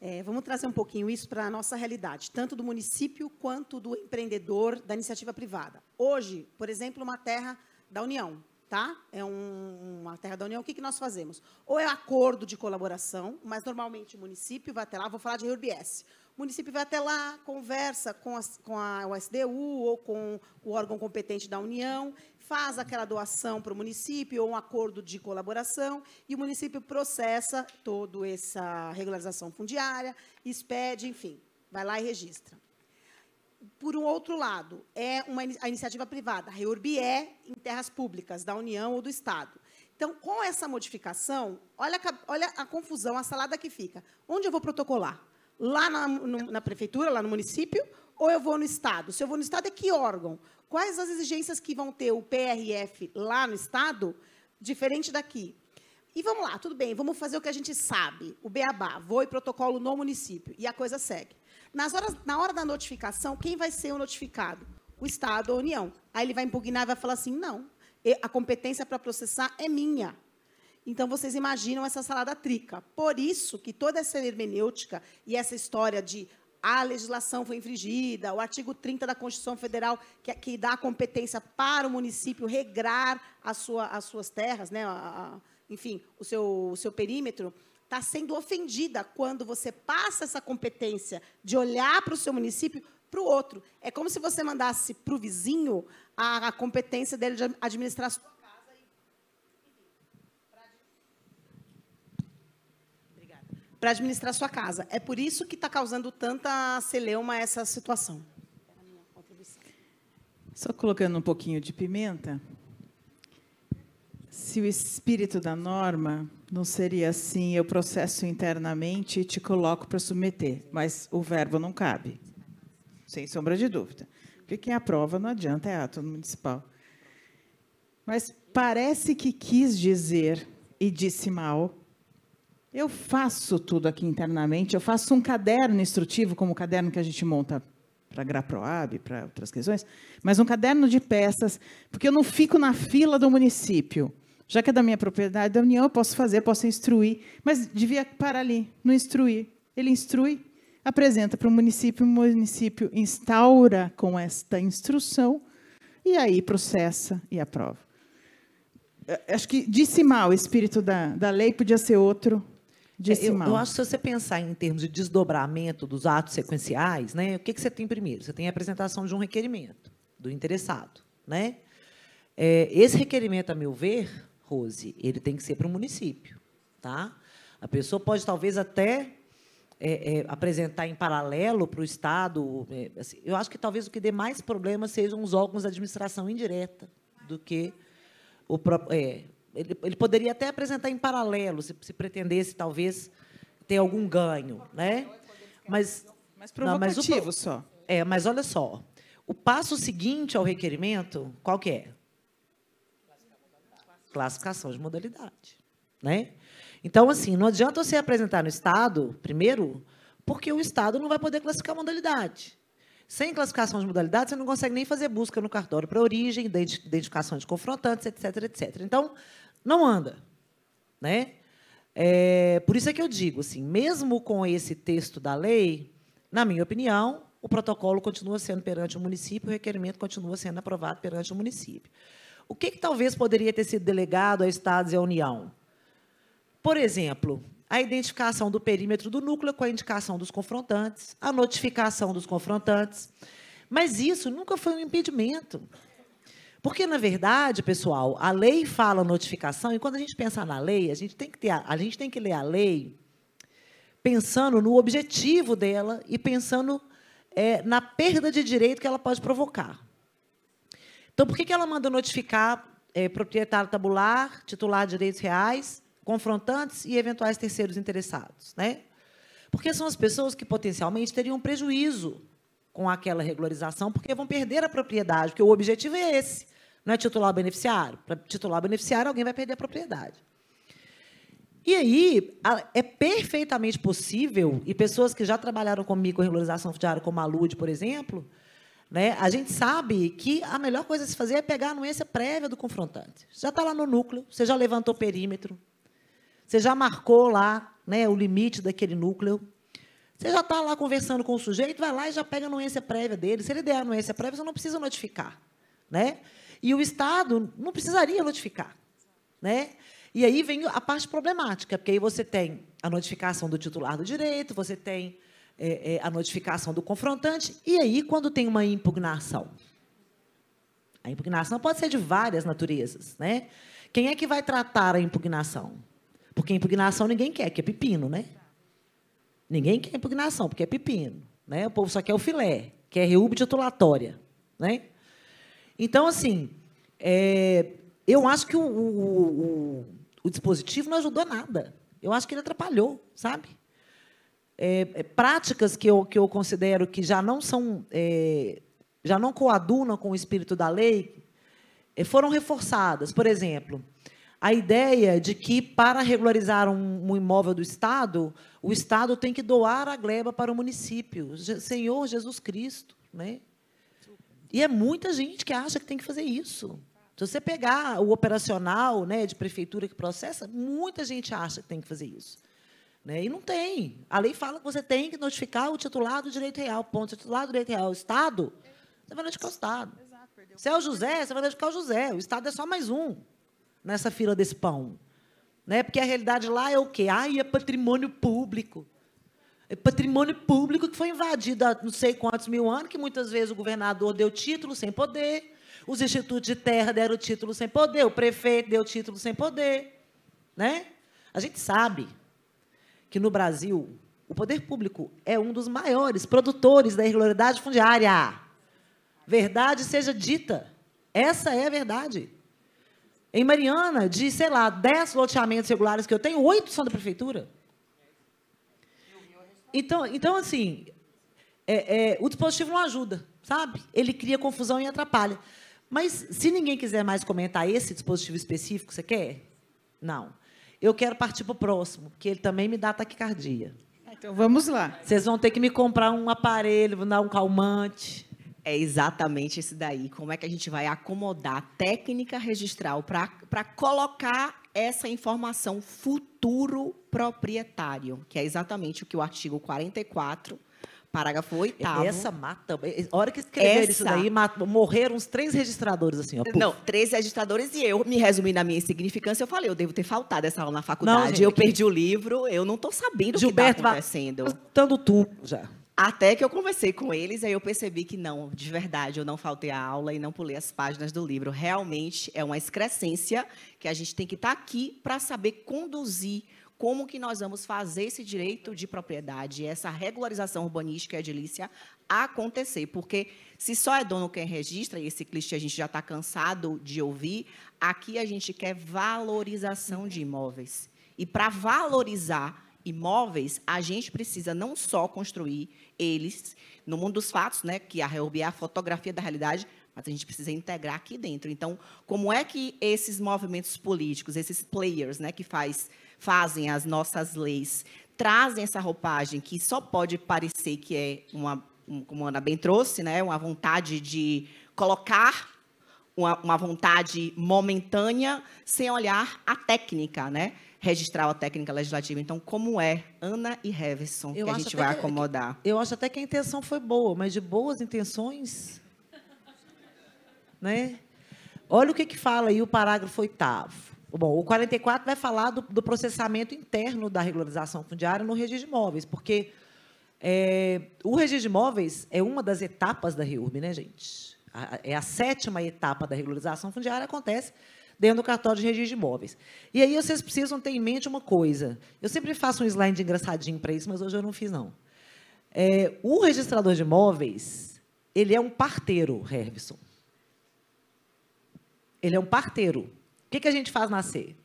é, vamos trazer um pouquinho isso para a nossa realidade, tanto do município quanto do empreendedor da iniciativa privada. Hoje, por exemplo, uma terra da União, tá? É um- uma terra da União, o que, que nós fazemos? Ou é acordo de colaboração, mas normalmente o município vai até lá, vou falar de RBS. O município vai até lá, conversa com, as, com a USDU ou com o órgão competente da União, faz aquela doação para o município ou um acordo de colaboração e o município processa toda essa regularização fundiária, expede, enfim, vai lá e registra. Por um outro lado, é uma a iniciativa privada, a REURB é em terras públicas da União ou do Estado. Então, com essa modificação, olha, olha a confusão, a salada que fica. Onde eu vou protocolar? Lá na, no- na prefeitura, lá no município, ou eu vou no Estado? Se eu vou no Estado, é que órgão? Quais as exigências que vão ter o PRF lá no Estado, diferente daqui? E vamos lá, tudo bem, vamos fazer o que a gente sabe, o beabá, vou e protocolo no município, e a coisa segue. Nas horas, na hora da notificação, quem vai ser o notificado? O Estado ou a União. Aí ele vai impugnar e vai falar assim, não, a competência para processar é minha. Então, vocês imaginam essa salada trica. Por isso que toda essa hermenêutica e essa história de a legislação foi infringida, o artigo 30 da Constituição Federal, que, que dá a competência para o município regrar sua- as suas terras, né, a- a- enfim, o seu, o seu perímetro, está sendo ofendida quando você passa essa competência de olhar para o seu município para o outro. É como se você mandasse para o vizinho a, a competência dele de administrar a sua para administrar sua casa. É por isso que está causando tanta celeuma essa situação. Só colocando um pouquinho de pimenta. Se o espírito da norma não seria assim, eu processo internamente e te coloco para submeter, mas o verbo não cabe, sem sombra de dúvida. Porque quem aprova não adianta, é ato municipal. Mas parece que quis dizer e disse mal. Eu faço tudo aqui internamente, eu faço um caderno instrutivo, como o caderno que a gente monta para a GraProab, para outras questões, mas um caderno de peças, porque eu não fico na fila do município. Já que é da minha propriedade, da União, eu posso fazer, posso instruir, mas devia parar ali, não instruir. Ele instrui, apresenta para o município, o município instaura com esta instrução, e aí processa e aprova. Acho que disse mal, o espírito da, da lei podia ser outro, disse É, eu, eu acho que se você pensar em termos de desdobramento dos atos sequenciais, né, o que, que você tem primeiro? Você tem a apresentação de um requerimento do interessado. Né? É, esse requerimento, a meu ver, Rose, ele tem que ser para o município. Tá? A pessoa pode, talvez, até é, é, apresentar em paralelo para o Estado. é, assim, eu acho que talvez o que dê mais problema sejam os órgãos de administração indireta do que o próprio. Ele, ele poderia até apresentar em paralelo, se, se pretendesse, talvez, ter algum ganho. Né? Mas, Mas não, mas o provocativo só. é, mas olha só. O passo seguinte ao requerimento, qual que é? Classificação de modalidade. Né? Então, assim, não adianta você apresentar no Estado, primeiro, porque o Estado não vai poder classificar a modalidade. Sem classificação de modalidade, você não consegue nem fazer busca no cartório para origem, identi- identificação de confrontantes, etc, etc. Então, não anda. Né? É, por isso é que eu digo, assim, mesmo com esse texto da lei, na minha opinião, o protocolo continua sendo perante o município, o requerimento continua sendo aprovado perante o município. O que, que talvez poderia ter sido delegado a Estados e à União? Por exemplo, a identificação do perímetro do núcleo com a indicação dos confrontantes, a notificação dos confrontantes. Mas isso nunca foi um impedimento. Porque, na verdade, pessoal, a lei fala notificação, e quando a gente pensa na lei, a gente tem que, ter, a, gente tem que ler a lei pensando no objetivo dela e pensando é, na perda de direito que ela pode provocar. Então, por que, que ela manda notificar é, proprietário tabular, titular de direitos reais, confrontantes e eventuais terceiros interessados? Né? Porque são as pessoas que potencialmente teriam prejuízo com aquela regularização, porque vão perder a propriedade, porque o objetivo é esse, não é titular beneficiário. Para titular beneficiário, alguém vai perder a propriedade. E aí, é perfeitamente possível, e pessoas que já trabalharam com regularização fundiária, como a Lude, por exemplo, né, a gente sabe que a melhor coisa a se fazer é pegar a anuência prévia do confrontante. Já está lá no núcleo, você já levantou o perímetro, você já marcou lá né, o limite daquele núcleo, você já está lá conversando com o sujeito, vai lá e já pega a anuência prévia dele. Se ele der a anuência prévia, você não precisa notificar. Né? E o Estado não precisaria notificar. Né? E aí vem a parte problemática, porque aí você tem a notificação do titular do direito, você tem é, é, a notificação do confrontante. E aí, quando tem uma impugnação? A impugnação pode ser de várias naturezas. Né? Quem é que vai tratar a impugnação? Porque impugnação ninguém quer, que é pepino, né? Ninguém quer impugnação, porque é pepino. Né? O povo só quer o filé, quer reúbe titulatória. Né? Então, assim, é, eu acho que o, o, o, o, dispositivo não ajudou nada. Eu acho que ele atrapalhou, sabe? É, é, práticas que eu, que eu considero que já não são, é, já não coadunam com o espírito da lei, é, foram reforçadas. Por exemplo, a ideia de que para regularizar um, um, imóvel do Estado, o Estado tem que doar a gleba para o município. Senhor Jesus Cristo, né? E é muita gente que acha que tem que fazer isso. Se você pegar o operacional né, de prefeitura que processa, muita gente acha que tem que fazer isso. Né? E não tem. A lei fala que você tem que notificar o titular do direito real. Ponto. O titular do direito real, o Estado, você vai notificar o Estado. Se é o José, você vai notificar o José. O Estado é só mais um nessa fila desse pão. Né? Porque a realidade lá é o quê? Ai, é patrimônio público. Patrimônio público que foi invadido há não sei quantos mil anos, que muitas vezes o governador deu título sem poder, os institutos de terra deram título sem poder, o prefeito deu título sem poder. Né? A gente sabe que no Brasil o poder público é um dos maiores produtores da irregularidade fundiária. Verdade seja dita. Essa é a verdade. Em Mariana, de, sei lá, 10 loteamentos regulares que eu tenho, oito são da prefeitura. Então, então assim, é, é, o dispositivo não ajuda, sabe? Ele cria confusão e atrapalha. Mas, se ninguém quiser mais comentar esse dispositivo específico, você quer? Não. Eu quero partir para o próximo, porque ele também me dá taquicardia. Então, vamos lá. Vocês vão ter que me comprar um aparelho, dar um calmante. É exatamente esse daí. Como é que a gente vai acomodar a técnica registral para colocar essa informação futuro proprietário, que é exatamente o que o artigo 44 parágrafo 8 Essa mata. A hora que escreveram Essa... isso daí, morreram uns três registradores, assim, ó. Não, três registradores e eu me resumi na minha insignificância. Eu falei, eu devo ter faltado essa aula na faculdade. Não, gente, eu perdi o livro, eu não estou sabendo Gilberto o que está acontecendo. Gilberto, tu já. Até que eu conversei com eles, aí eu percebi que não, de verdade, eu não faltei a aula e não pulei as páginas do livro. Realmente é uma excrescência que a gente tem que estar tá aqui para saber conduzir como que nós vamos fazer esse direito de propriedade, essa regularização urbanística e edilícia acontecer. Porque se só é dono quem registra, e esse clichê a gente já está cansado de ouvir, aqui a gente quer valorização de imóveis. E para valorizar imóveis, a gente precisa não só construir eles no mundo dos fatos, né, que a Reurb é a fotografia da realidade, mas a gente precisa integrar aqui dentro. Então, como é que esses movimentos políticos, esses players, né, que faz, fazem as nossas leis, trazem essa roupagem que só pode parecer que é uma, como a Ana bem trouxe, né, uma vontade de colocar uma, uma vontade momentânea sem olhar a técnica, né? Registrar a técnica legislativa. Então, como é Ana e Heverson que a gente vai que, acomodar? Eu acho até que a intenção foi boa, mas de boas intenções, né? Olha o que, que fala aí o parágrafo oitavo. Bom, o 44 vai falar do, do, processamento interno da regularização fundiária no registro de imóveis, porque é, o registro de imóveis é uma das etapas da REURB, né, gente? A, é a sétima etapa da regularização fundiária, acontece dentro do cartório de registro de imóveis. E aí vocês precisam ter em mente uma coisa. Eu sempre faço um slide engraçadinho para isso, mas hoje eu não fiz, não. É, o registrador de imóveis, ele é um parteiro, Herbson. Ele é um parteiro. O que, que a gente faz nascer?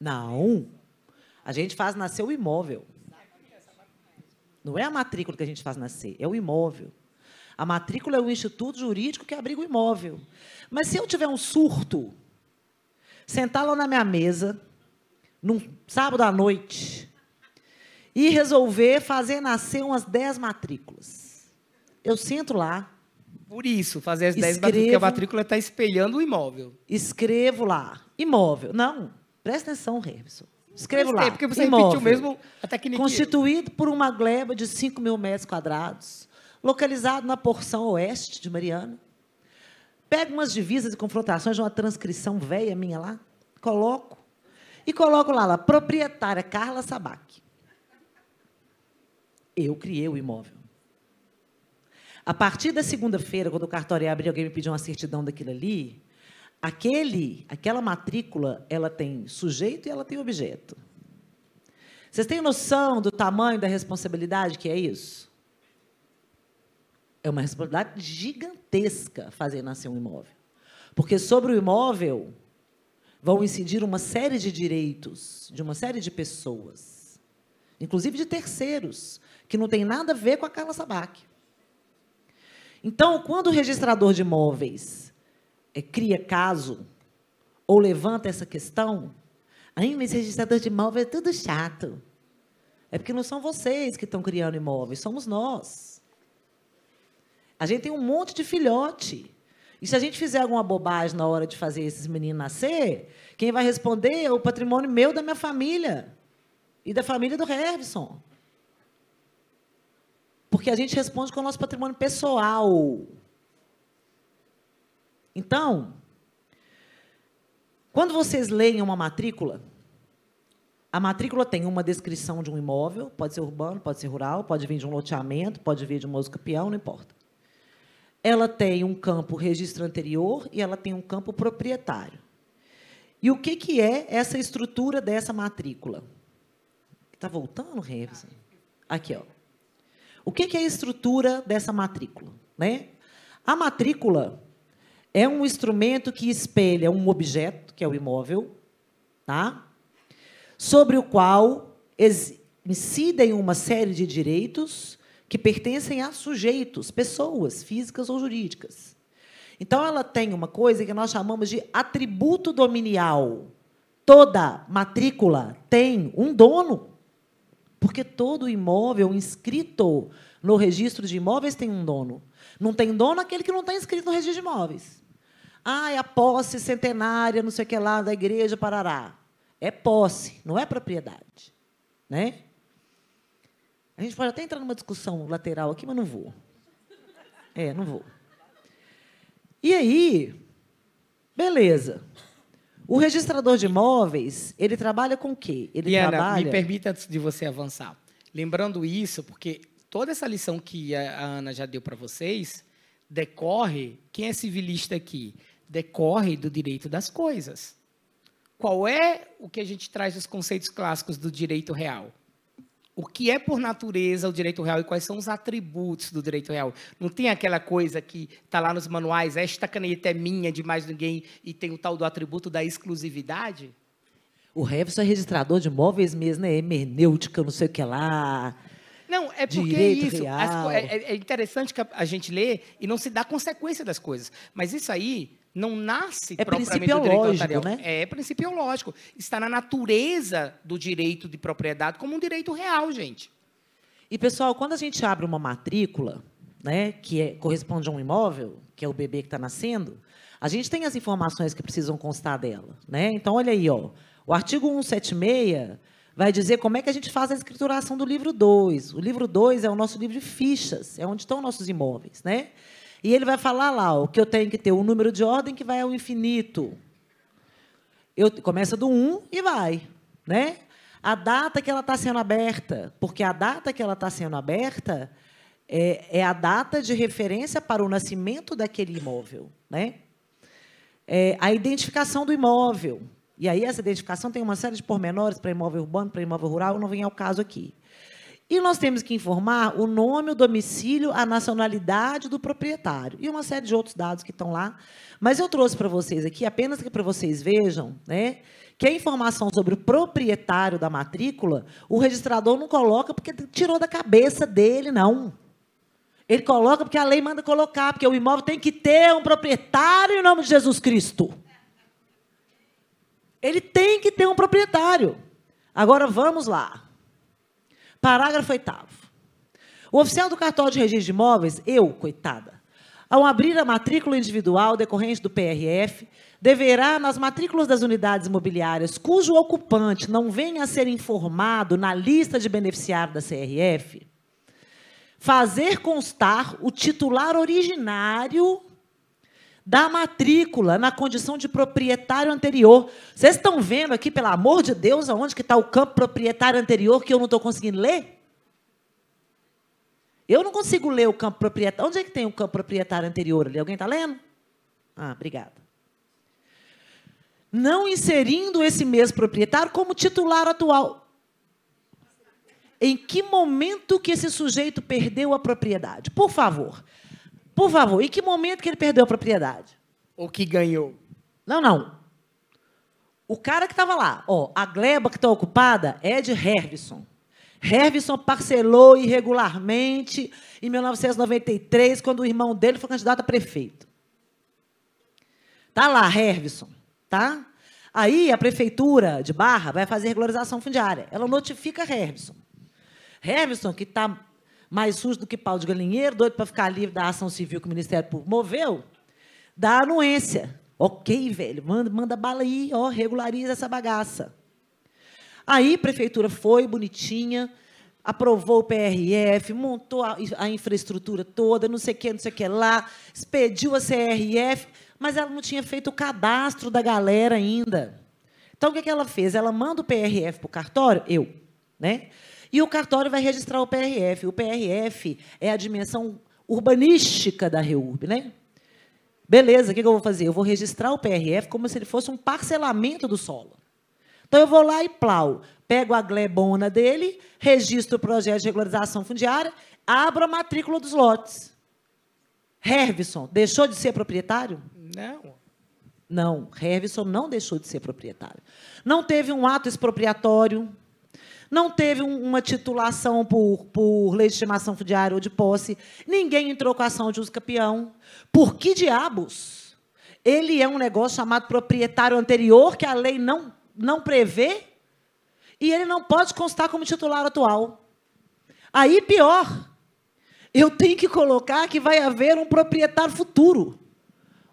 Não. A gente faz nascer o imóvel. Não é a matrícula que a gente faz nascer, é o imóvel. A matrícula é o instituto jurídico que abriga o imóvel. Mas se eu tiver um surto sentar lá na minha mesa, num sábado à noite, e resolver fazer nascer umas 10 matrículas. Eu sento lá. Por isso, fazer as 10 matrículas, porque a matrícula está espelhando o imóvel. Escrevo lá. Imóvel. Não, presta atenção, Remson. Escrevo lá. Porque você imóvel, repetiu mesmo a técnica. Constituído por uma gleba de 5 mil metros quadrados, localizado na porção oeste de Mariana, Pego umas divisas e confrontações de uma transcrição velha minha lá, coloco, e coloco lá, lá proprietária Carla Sabac. Eu criei o imóvel. A partir da segunda-feira, quando o cartório abrir, alguém me pediu uma certidão daquilo ali, aquele, aquela matrícula, ela tem sujeito e ela tem objeto. Vocês têm noção do tamanho da responsabilidade que é isso? É uma responsabilidade gigantesca fazer nascer um imóvel. Porque sobre o imóvel vão incidir uma série de direitos de uma série de pessoas, inclusive de terceiros, que não tem nada a ver com a Carla Sabac. Então, quando o registrador de imóveis é, cria caso ou levanta essa questão, aí, mas registrador de imóveis é tudo chato. É porque não são vocês que estão criando imóveis, somos nós. A gente tem um monte de filhote. E se a gente fizer alguma bobagem na hora de fazer esses meninos nascer, quem vai responder é o patrimônio meu da minha família e da família do Hervison. Porque a gente responde com o nosso patrimônio pessoal. Então, quando vocês leem uma matrícula, a matrícula tem uma descrição de um imóvel, pode ser urbano, pode ser rural, pode vir de um loteamento, pode vir de um música não importa. Ela tem um campo registro anterior e ela tem um campo proprietário. E o que, que é essa estrutura dessa matrícula? Está voltando, Reverson? Aqui, ó. O que é a estrutura dessa matrícula? Né? A matrícula é um instrumento que espelha um objeto, que é o imóvel, tá? sobre o qual incidem uma série de direitos que pertencem a sujeitos, pessoas físicas ou jurídicas. Então, ela tem uma coisa que nós chamamos de atributo dominial. Toda matrícula tem um dono. Porque todo imóvel inscrito no registro de imóveis tem um dono. Não tem dono aquele que não está inscrito no registro de imóveis. Ah, é a posse centenária, não sei o que lá, da igreja Parará. É posse, não é propriedade. Né? A gente pode até entrar numa discussão lateral aqui, mas não vou. É, não vou. E aí, beleza. O registrador de imóveis, ele trabalha com o quê? Ele trabalha... me permita antes de você avançar. Lembrando isso, porque toda essa lição que a Ana já deu para vocês decorre, quem é civilista aqui? Decorre do direito das coisas. Qual é o que a gente traz dos conceitos clássicos do direito real? O que é por natureza o direito real e quais são os atributos do direito real. Não tem aquela coisa que está lá nos manuais, esta caneta é minha, de mais ninguém, e tem o tal do atributo da exclusividade? O Revson é registrador de imóveis mesmo, é hermenêutica, não sei o que lá. Não, é porque Direito isso. as co- é, é interessante que a, a gente lê e não se dá consequência das coisas. Mas isso aí não nasce É propriamente princípio do direito notarial. né? É princípio lógico. Está na natureza do direito de propriedade como um direito real, gente. E, pessoal, quando a gente abre uma matrícula, né, que é- corresponde a um imóvel, que é o bebê que está nascendo, a gente tem as informações que precisam constar dela. Né? Então, olha aí, ó, o artigo 176 vai dizer como é que a gente faz a escrituração do livro 2. O livro 2 é o nosso livro de fichas, é onde estão nossos imóveis. Né? E ele vai falar lá ó, que eu tenho que ter um número de ordem que vai ao infinito. Eu, começa do 1 e vai. Né? A data que ela está sendo aberta, porque a data que ela está sendo aberta é, é a data de referência para o nascimento daquele imóvel. Né? É, a identificação do imóvel. E aí, essa identificação tem uma série de pormenores para imóvel urbano, para imóvel rural, não vem ao caso aqui. E nós temos que informar o nome, o domicílio, a nacionalidade do proprietário e uma série de outros dados que estão lá. Mas eu trouxe para vocês aqui, apenas para vocês vejam, né, que a informação sobre o proprietário da matrícula, o registrador não coloca porque tirou da cabeça dele, não. Ele coloca porque a lei manda colocar, porque o imóvel tem que ter um proprietário em nome de Jesus Cristo. Ele tem que ter um proprietário. Agora vamos lá. Parágrafo 8. O oficial do cartório de registro de imóveis, eu, coitada, ao abrir a matrícula individual decorrente do PRF, deverá, nas matrículas das unidades imobiliárias cujo ocupante não venha a ser informado na lista de beneficiário da CRF, fazer constar o titular originário da matrícula na condição de proprietário anterior. Vocês estão vendo aqui, pelo amor de Deus, aonde que está o campo proprietário anterior que eu não estou conseguindo ler? Eu não consigo ler o campo proprietário. Onde é que tem o campo proprietário anterior ali? Alguém está lendo? Ah, obrigada. Não inserindo esse mesmo proprietário como titular atual. Em que momento que esse sujeito perdeu a propriedade? Por favor. Por favor, em que momento que ele perdeu a propriedade? O que ganhou? Não, não. O cara que estava lá, ó, a gleba que está ocupada é de Hervison. Hervison parcelou irregularmente em 1993, quando o irmão dele foi candidato a prefeito. Tá lá, Hervison, tá? Aí a prefeitura de Barra vai fazer regularização fundiária. Ela notifica Hervison. Hervison, que está mais sujo do que pau de galinheiro, doido para ficar livre da ação civil que o Ministério Público moveu, dá anuência. Ok, velho, manda, manda bala aí, ó, regulariza essa bagaça. Aí a prefeitura foi bonitinha, aprovou o PRF, montou a, a infraestrutura toda, não sei o que, não sei o que lá, expediu a CRF, mas ela não tinha feito o cadastro da galera ainda. Então, o que, que ela fez? Ela manda o PRF para o cartório, eu, né? E o cartório vai registrar o PRF. O PRF é a dimensão urbanística da REURB, né? Beleza, o que, que eu vou fazer? Eu vou registrar o PRF como se ele fosse um parcelamento do solo. Então, eu vou lá e plau, pego a glebona dele, registro o projeto de regularização fundiária, abro a matrícula dos lotes. Hervison deixou de ser proprietário? Não. Não, Hervison não deixou de ser proprietário. Não teve um ato expropriatório, não teve um- uma titulação por, por estimação fundiária ou de posse, ninguém entrou com ação de uso capião. Por que diabos? Ele é um negócio chamado proprietário anterior, que a lei não, não prevê, e ele não pode constar como titular atual. Aí, pior, eu tenho que colocar que vai haver um proprietário futuro.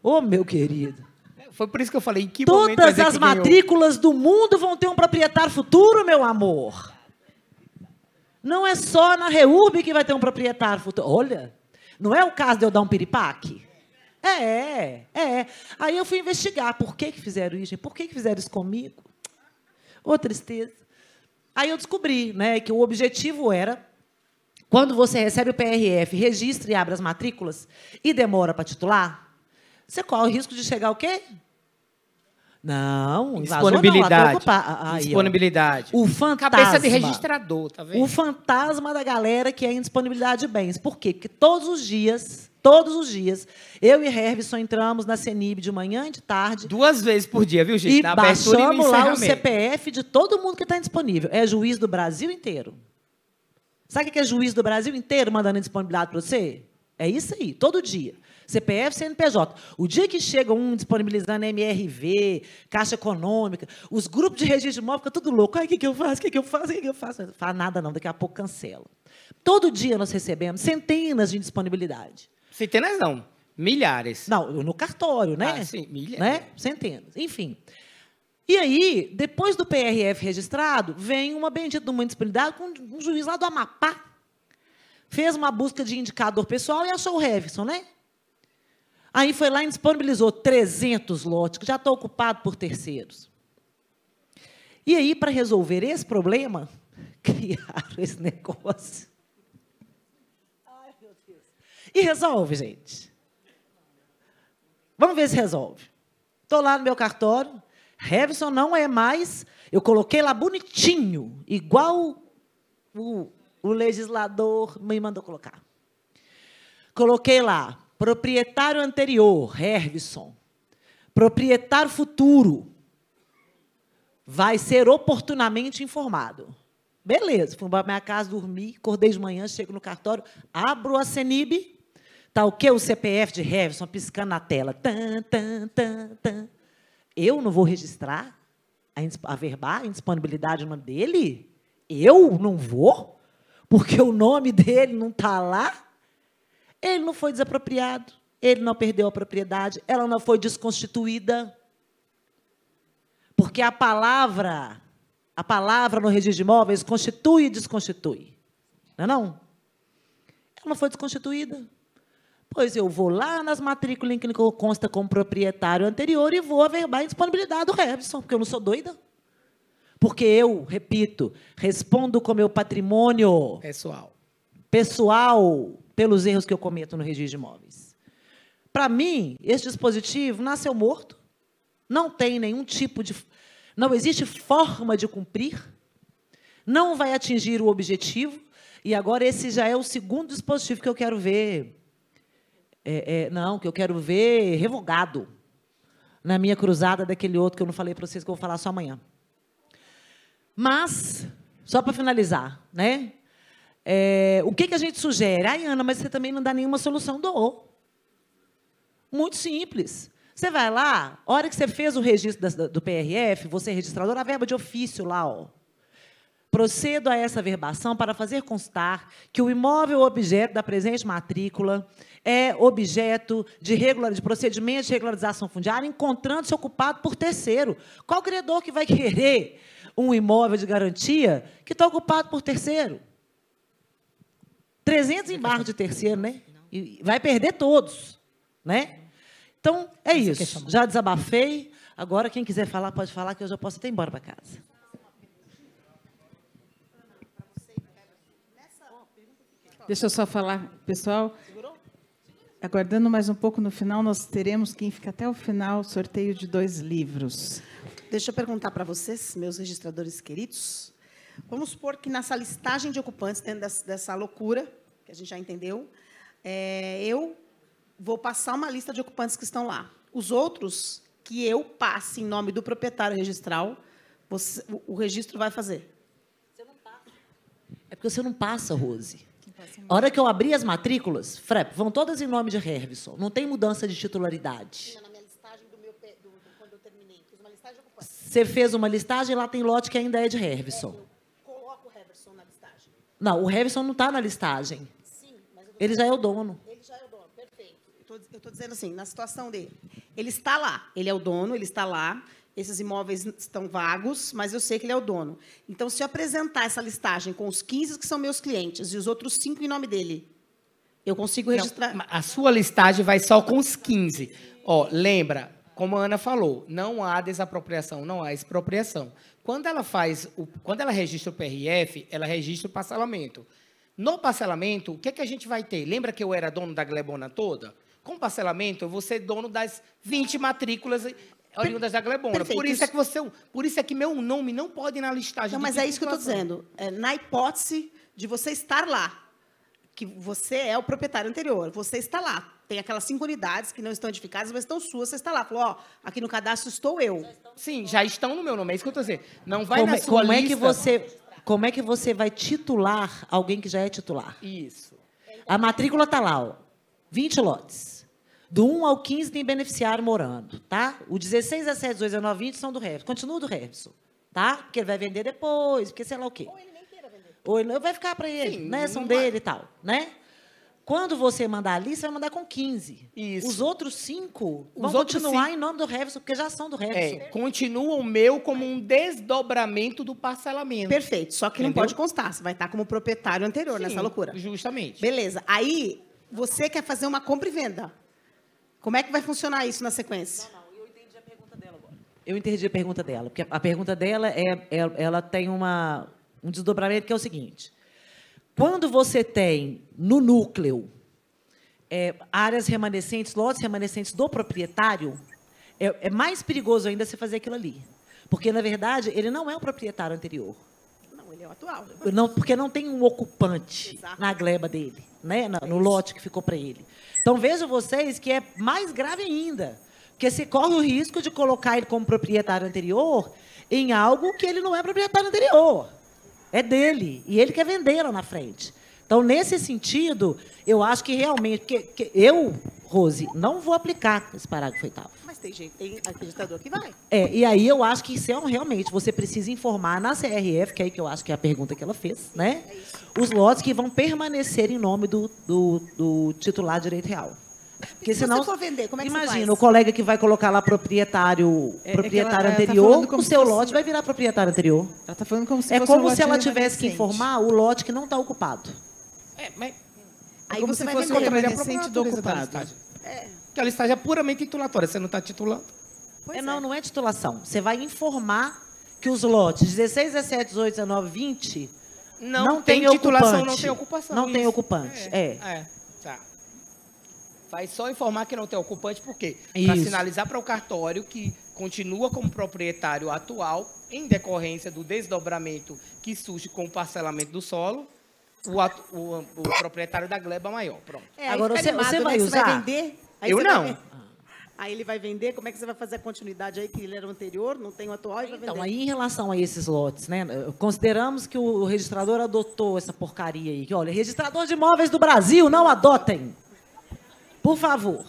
Ô, meu querido. Foi por isso que eu falei, em que Todas as matrículas do mundo vão ter um proprietário futuro, meu amor. Não é só na REURB que vai ter um proprietário futuro. Olha, não é o caso de eu dar um piripaque? É, é. Aí eu fui investigar por que, que fizeram isso, por que, que fizeram isso comigo. Ô, tristeza. Aí eu descobri né, que o objetivo era, quando você recebe o PRF, registra e abre as matrículas e demora para titular, você corre o risco de chegar o quê? Não, não, Disponibilidade. tem ocupar. Aí, ó. Disponibilidade. O fantasma. Cabeça de registrador, tá vendo? O fantasma da galera que é indisponibilidade de bens. Por quê? Porque todos os dias, todos os dias, eu e Hervison entramos na CENIB de manhã e de tarde Duas vezes por dia, viu, gente? e Na abertura e baixamos lá o. CPF de todo mundo que está indisponível. É juiz do Brasil inteiro. Sabe o que é juiz do Brasil inteiro mandando indisponibilidade para você? É isso aí, todo dia. CPF, CNPJ. O dia que chega um disponibilizando MRV, Caixa Econômica, os grupos de registro de imóvel ficam tudo louco. O que, que eu faço? O que, que eu faço? O que, que eu faço? Não faz nada não, daqui a pouco cancela. Todo dia nós recebemos centenas de indisponibilidade. Centenas não, milhares. Não, no cartório, né? Ah, sim, milhares. Né? Centenas. Enfim. E aí, depois do PRF registrado, vem uma bendita de uma indisponibilidade com um juiz lá do Amapá. Fez uma busca de indicador pessoal e achou o Revson, né? Aí foi lá e disponibilizou 300 lotes, que já estão ocupados por terceiros. E aí, para resolver esse problema, (laughs) criaram esse negócio. Ai, meu Deus. E resolve, gente. Vamos ver se resolve. Estou lá no meu cartório. Revson não é mais. Eu coloquei lá bonitinho, igual o, o legislador me mandou colocar. Coloquei lá, proprietário anterior, Hervison. Proprietário futuro, vai ser oportunamente informado. Beleza, fui para minha casa dormir, acordei de manhã, chego no cartório, abro a CENIB, tá o quê? O CPF de Hervison piscando na tela. Tan, tan, tan, tan. Eu não vou registrar a verbar, a indisponibilidade no nome dele? Eu não vou? Porque o nome dele não está lá? Ele não foi desapropriado, ele não perdeu a propriedade, ela não foi desconstituída. Porque a palavra, a palavra no registro de imóveis constitui e desconstitui. Não é não? Ela não foi desconstituída. Pois eu vou lá nas matrículas em que consta como proprietário anterior e vou averbar a indisponibilidade do Revson, porque eu não sou doida. Porque eu, repito, respondo com meu patrimônio. Pessoal. pessoal pelos erros que eu cometo no registro de imóveis. Para mim, esse dispositivo nasceu morto, não tem nenhum tipo de. Não existe forma de cumprir, não vai atingir o objetivo, e agora esse já é o segundo dispositivo que eu quero ver. É, é, não, que eu quero ver revogado na minha cruzada daquele outro que eu não falei para vocês que eu vou falar só amanhã. Mas, só para finalizar, né? É, o que, que a gente sugere? Ai, Ana, mas você também não dá nenhuma solução. Dou. Muito simples. Você vai lá, a hora que você fez o registro do PRF, você é registrador, a verba de ofício lá, ó. Procedo a essa verbação para fazer constar que o imóvel objeto da presente matrícula é objeto de, regular, de procedimento de regularização fundiária, encontrando-se ocupado por terceiro. Qual credor que vai (laughs) querer um imóvel de garantia que está ocupado por terceiro? 300 embargos de terceiro, né? E vai perder todos, né? Então, é isso. Já desabafei. Agora, quem quiser falar, pode falar, que eu já posso até ir embora para casa. Deixa eu só falar, pessoal. Aguardando mais um pouco no final, nós teremos, quem fica até o final, sorteio de dois livros. Deixa eu perguntar para vocês, meus registradores queridos. Vamos supor que nessa listagem de ocupantes, dentro dessa, dessa loucura, que a gente já entendeu, é, eu vou passar uma lista de ocupantes que estão lá. Os outros, que eu passe em nome do proprietário registral, você- o, o registro vai fazer. É porque você não passa, Rose. A hora que eu abrir as matrículas, FREP, vão todas em nome de Hervison. Não tem mudança de titularidade. Na minha listagem do meu, quando eu terminei, fiz uma listagem. Você fez uma listagem e lá tem lote que ainda é de Hervison. Coloco o Heverson na listagem. Não, o Hervison não está na listagem. Ele já é o dono. Ele já é o dono, perfeito. Eu estou dizendo assim, na situação dele. Ele está lá, ele é o dono, ele está lá. Esses imóveis estão vagos, mas eu sei que ele é o dono. Então, se eu apresentar essa listagem com os 15 que são meus clientes e os outros 5 em nome dele, eu consigo registrar. Não, a sua listagem vai só com os 15. Ó, lembra, como a Ana falou, não há desapropriação, não há expropriação. Quando ela faz, o, quando ela registra o PRF, ela registra o parcelamento. No parcelamento, o que, é que a gente vai ter? Lembra que eu era dono da Glebona toda? Com parcelamento, eu vou ser dono das 20 matrículas oriundas da Glebona. Perfeito. Por isso é que você, por isso é que meu nome não pode ir na listagem. Não, mas é isso que eu estou dizendo. É, na hipótese de você estar lá, que você é o proprietário anterior, você está lá. Tem aquelas cinco unidades que não estão edificadas, mas estão suas, você está lá. Falou, ó, aqui no cadastro estou eu. Sim, já estão no meu nome, é isso que eu estou dizendo. Não vai Como, na é- sua como é lista. que você, como é que você vai titular alguém que já é titular? Isso. A matrícula está lá, ó, 20 lotes. Do 1 ao 15 tem beneficiário morando, tá? O 16, 17, 18, 19, 20 são do Revson. Continua do Revson, tá? Porque ele vai vender depois, porque sei lá o quê. Ou ele nem queira vender. Ou ele vai ficar para ele, Sim, né? São vai- dele e tal, né? Quando você mandar ali, você vai mandar com 15. Isso. Os outros cinco Os vão outros continuar cinco- em nome do Revson, porque já são do Revson. É, continua o meu como um desdobramento do parcelamento. Perfeito. Só que não Entendeu? pode constar. Você vai estar como proprietário anterior Sim, nessa loucura. Justamente. Beleza. Aí, você quer fazer uma compra e venda. Como é que vai funcionar isso na sequência? Eu entendi a pergunta dela, porque a pergunta dela é, é- ela tem uma, um desdobramento que é o seguinte: quando você tem no núcleo é, áreas remanescentes, lotes remanescentes do proprietário, é, é mais perigoso ainda você fazer aquilo ali, porque na verdade ele não é o proprietário anterior. Não, ele é o atual. Não, porque não tem um ocupante Exato. na gleba dele, né? no lote que ficou para ele. Então vejam vocês que é mais grave ainda, porque você corre o risco de colocar ele como proprietário anterior em algo que ele não é proprietário anterior. É dele e ele quer vender lá na frente. Então nesse sentido, eu acho que realmente, que, que eu, Rose, não vou aplicar esse parágrafo oitavo. Mas tem gente, tem acreditador que vai. É, e aí eu acho que isso é um- realmente você precisa informar na CRF, que é aí que eu acho que é a pergunta que ela fez, né? Os lotes que vão permanecer em nome do, do, do titular de direito real. Porque se senão, você for vender, como é que você imagina, faz? o colega que vai colocar lá proprietário, É- é proprietário ela- ela tá anterior, como o se seu lote vai virar proprietário anterior. Ela está falando como se é fosse um como se ela tivesse que informar o lote que não está ocupado. É, mas É Aí como você se vai fosse a remanescente do ocupado. Porque a listagem é puramente titulatória, você não está titulando. Pois é, não, não é titulação. Você vai informar que os lotes 16, 17, 18, 19, 20 Não, tem, titulação, não tem ocupação. Não tem isso. ocupante, é. É, tá. Vai só informar que não tem ocupante, por quê? Para sinalizar para o cartório que continua como proprietário atual, em decorrência do desdobramento que surge com o parcelamento do solo, o, atu- o- o proprietário da gleba maior. Pronto. É, Agora, você- animado, você né? vai Você vai usar? vender? Aí Eu você vai não. Aí ele vai vender, como é que você vai fazer a continuidade aí, que ele era o anterior, não tem o atual, e vai vender. Então, aí em relação a esses lotes, né? Consideramos que o registrador adotou essa porcaria aí. Que, olha, registrador de imóveis do Brasil, não adotem. Por favor.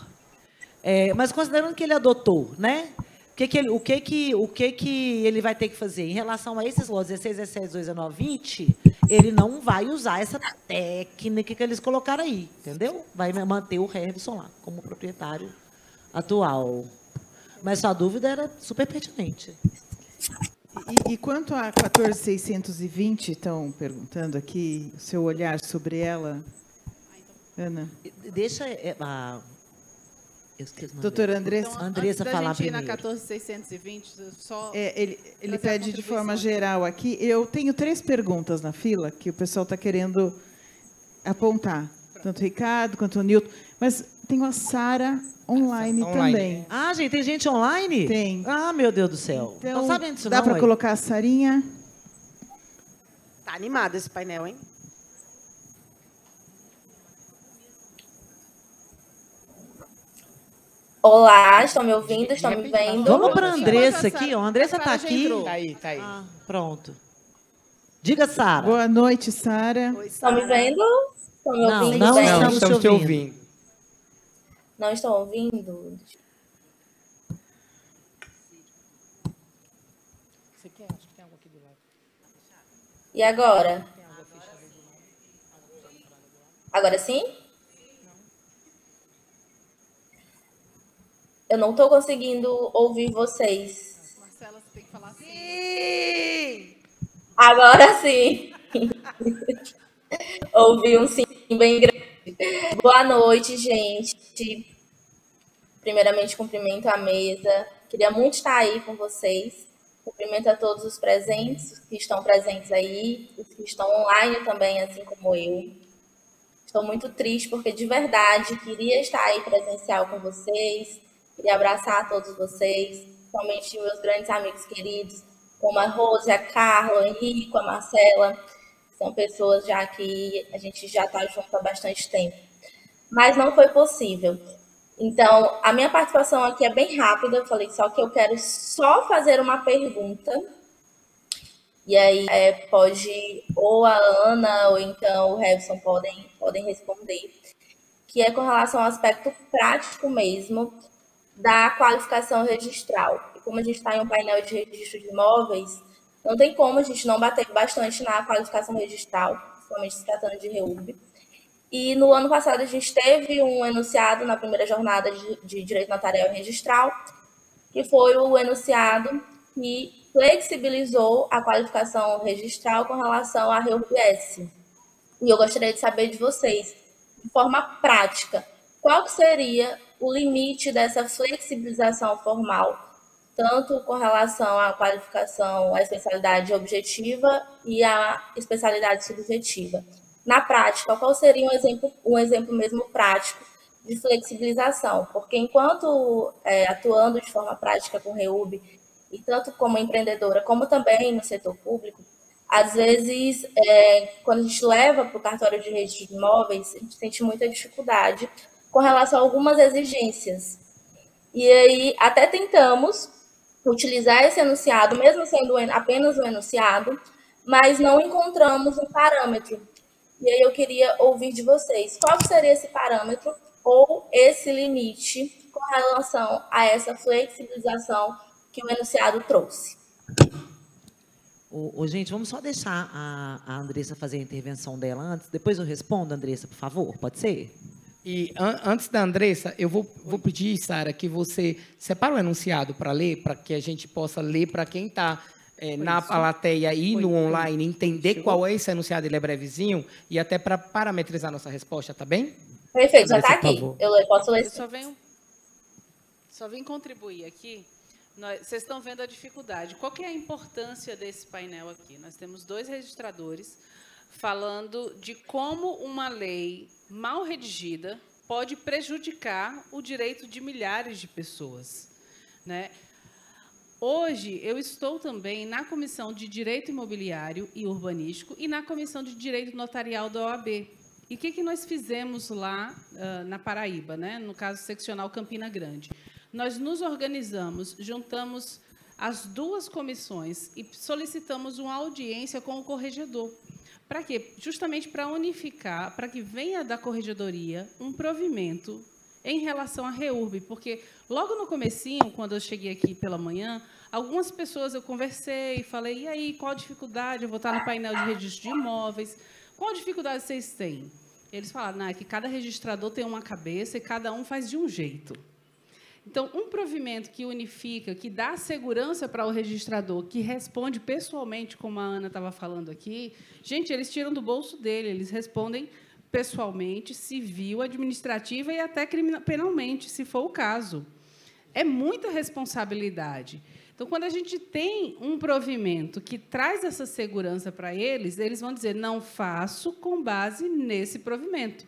É, mas considerando que ele adotou, né? O que que ele, o que que, o que que ele vai ter que fazer? Em relação a esses lotes 16, 17, 18, 19, 20, ele não vai usar essa técnica que eles colocaram aí, entendeu? Vai manter o Hervison lá como proprietário atual. Mas sua dúvida era super pertinente. E, e quanto a 14620, estão perguntando aqui, o seu olhar sobre ela, Ana? Deixa é, a. Eu esqueci Doutora. Andressa? Então, Andressa antes da falar gente ir na primeiro. 14620, só É, ele ele pede de forma geral aqui. Eu tenho três perguntas na fila que o pessoal está querendo apontar. Tanto o Ricardo quanto o Nilton. Mas tem a Sara online, Online. também. Ah, gente, tem gente online? Tem. Ah, meu Deus do céu. Então, não sabendo disso dá para colocar a Sarinha? Tá animado esse painel, hein? Olá, estão me ouvindo? Estão me vendo? Vamos para a Andressa aqui, ó. A Andressa tá já aqui. entrou. Tá aí, tá aí. Ah, pronto. Diga, Sara. Boa noite, Sara. Estão me vendo? Estão me Não, ouvindo não bem? Não, estamos estamos te te ouvindo. ouvindo. Não estão ouvindo? Você quer? Acho que tem algo aqui do lado. E agora? Agora sim? Eu não estou conseguindo ouvir vocês. Marcela, você tem que falar assim. Agora sim. (laughs) Ouvi um sim bem grande. Boa noite, gente. Primeiramente, cumprimento a mesa. Queria muito estar aí com vocês. Cumprimento a todos os presentes, os que estão presentes aí, os que estão online também, assim como eu. Estou muito triste porque, de verdade, queria estar aí presencial com vocês. Queria abraçar todos vocês, principalmente meus grandes amigos queridos, como a Rose, a Carla, o Henrico, a Marcela. São pessoas já que a gente já está junto há bastante tempo. Mas não foi possível. Então, a minha participação aqui é bem rápida. Eu falei só que eu quero só fazer uma pergunta. E aí é, pode ou a Ana ou então o Revson podem, podem responder. Que é com relação ao aspecto prático mesmo da qualificação registral. E como a gente está em um painel de registro de imóveis, não tem como a gente não bater bastante na qualificação registral, principalmente se tratando de REUB. E no ano passado a gente teve um enunciado na primeira jornada de, de direito notarial registral, que foi o enunciado que flexibilizou a qualificação registral com relação à REUB-S. E eu gostaria de saber de vocês, de forma prática, qual seria o limite dessa flexibilização formal, tanto com relação à qualificação, à especialidade objetiva e à especialidade subjetiva. Na prática, qual seria um exemplo, um exemplo mesmo prático de flexibilização? Porque enquanto é, atuando de forma prática com REUB, e tanto como empreendedora, como também no setor público, às vezes, é, quando a gente leva para o cartório de registro de imóveis, a gente sente muita dificuldade com relação a algumas exigências. E aí, até tentamos utilizar esse enunciado, mesmo sendo apenas um enunciado, mas não encontramos um parâmetro. E aí eu queria ouvir de vocês, qual seria esse parâmetro ou esse limite com relação a essa flexibilização que o enunciado trouxe? Gente, vamos só deixar a, a Andressa fazer a intervenção dela antes. Depois eu respondo, Andressa, por favor. Pode ser? E an- antes da Andressa, eu vou, vou pedir, Sara, que você separe o enunciado para ler, para que a gente possa ler para quem está na plateia e no online, entender qual é esse enunciado, ele é brevezinho, e até para parametrizar nossa resposta, tá bem? Perfeito, já está aqui. Eu posso ler Eu só venho, só vim contribuir aqui. Nós- vocês estão vendo a dificuldade. Qual que é a importância desse painel aqui? Nós temos dois registradores falando de como uma lei mal redigida pode prejudicar o direito de milhares de pessoas. Né? Hoje, eu estou também na Comissão de Direito Imobiliário e Urbanístico e na Comissão de Direito Notarial da OAB. E o que, que nós fizemos lá uh, na Paraíba, né? no caso seccional Campina Grande? Nós nos organizamos, juntamos as duas comissões e solicitamos uma audiência com o corregedor. Para quê? Justamente para unificar, para que venha da corregedoria um provimento em relação à REURB, porque logo no comecinho, quando eu cheguei aqui pela manhã, algumas pessoas eu conversei, falei, e aí, qual a dificuldade? Eu vou estar no painel de registro de imóveis. Qual dificuldade vocês têm? Eles falaram, é que cada registrador tem uma cabeça e cada um faz de um jeito. Então, um provimento que unifica, que dá segurança para o registrador, que responde pessoalmente, como a Ana estava falando aqui, gente, eles tiram do bolso dele, eles respondem pessoalmente, civil, administrativa e até penalmente, se for o caso. É muita responsabilidade. Então, quando a gente tem um provimento que traz essa segurança para eles, eles vão dizer: não faço com base nesse provimento.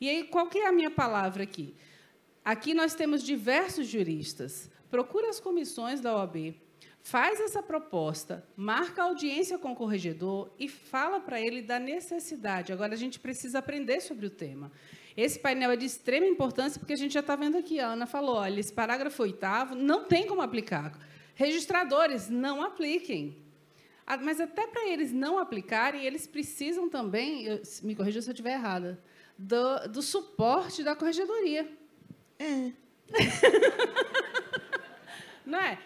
E aí, qual que é a minha palavra aqui? Aqui nós temos diversos juristas. Procura as comissões da OAB, faz essa proposta, marca audiência com o corregedor e fala para ele da necessidade. Agora, a gente precisa aprender sobre o tema. Esse painel é de extrema importância, porque a gente já está vendo aqui, a Ana falou, olha, esse parágrafo oitavo não tem como aplicar. Registradores, não apliquem. Ah, mas até para eles não aplicarem, eles precisam também, me corrija se eu estiver errada, do, do suporte da corregedoria. É. (laughs) não é?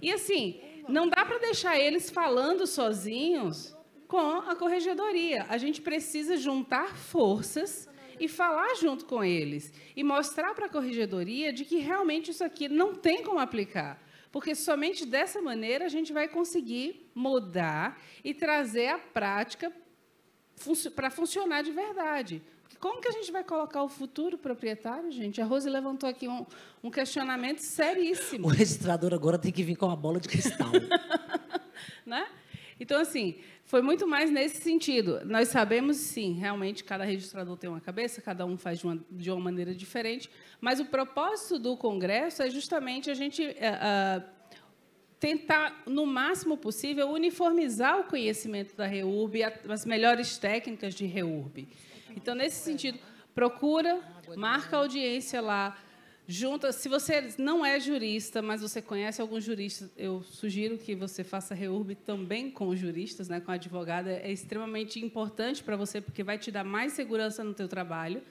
E assim, não dá para deixar eles falando sozinhos com a corregedoria. A gente precisa juntar forças e falar junto com eles e mostrar para a corregedoria de que realmente isso aqui não tem como aplicar. Porque somente dessa maneira a gente vai conseguir mudar e trazer a prática para funcionar de verdade. Como que a gente vai colocar o futuro proprietário, gente? A Rose levantou aqui um, um questionamento seríssimo. O registrador agora tem que vir com uma bola de cristal. (laughs) né? Então, assim, foi muito mais nesse sentido. Nós sabemos, sim, realmente cada registrador tem uma cabeça, cada um faz de uma, de uma maneira diferente, mas o propósito do Congresso é justamente a gente uh, tentar, no máximo possível, uniformizar o conhecimento da REURB, as melhores técnicas de REURB. Então, nesse sentido, procura, marca audiência lá, junta. Se você não é jurista, mas você conhece alguns juristas, eu sugiro que você faça reurb também com juristas, né, com advogada. É extremamente importante para você, porque vai te dar mais segurança no teu trabalho.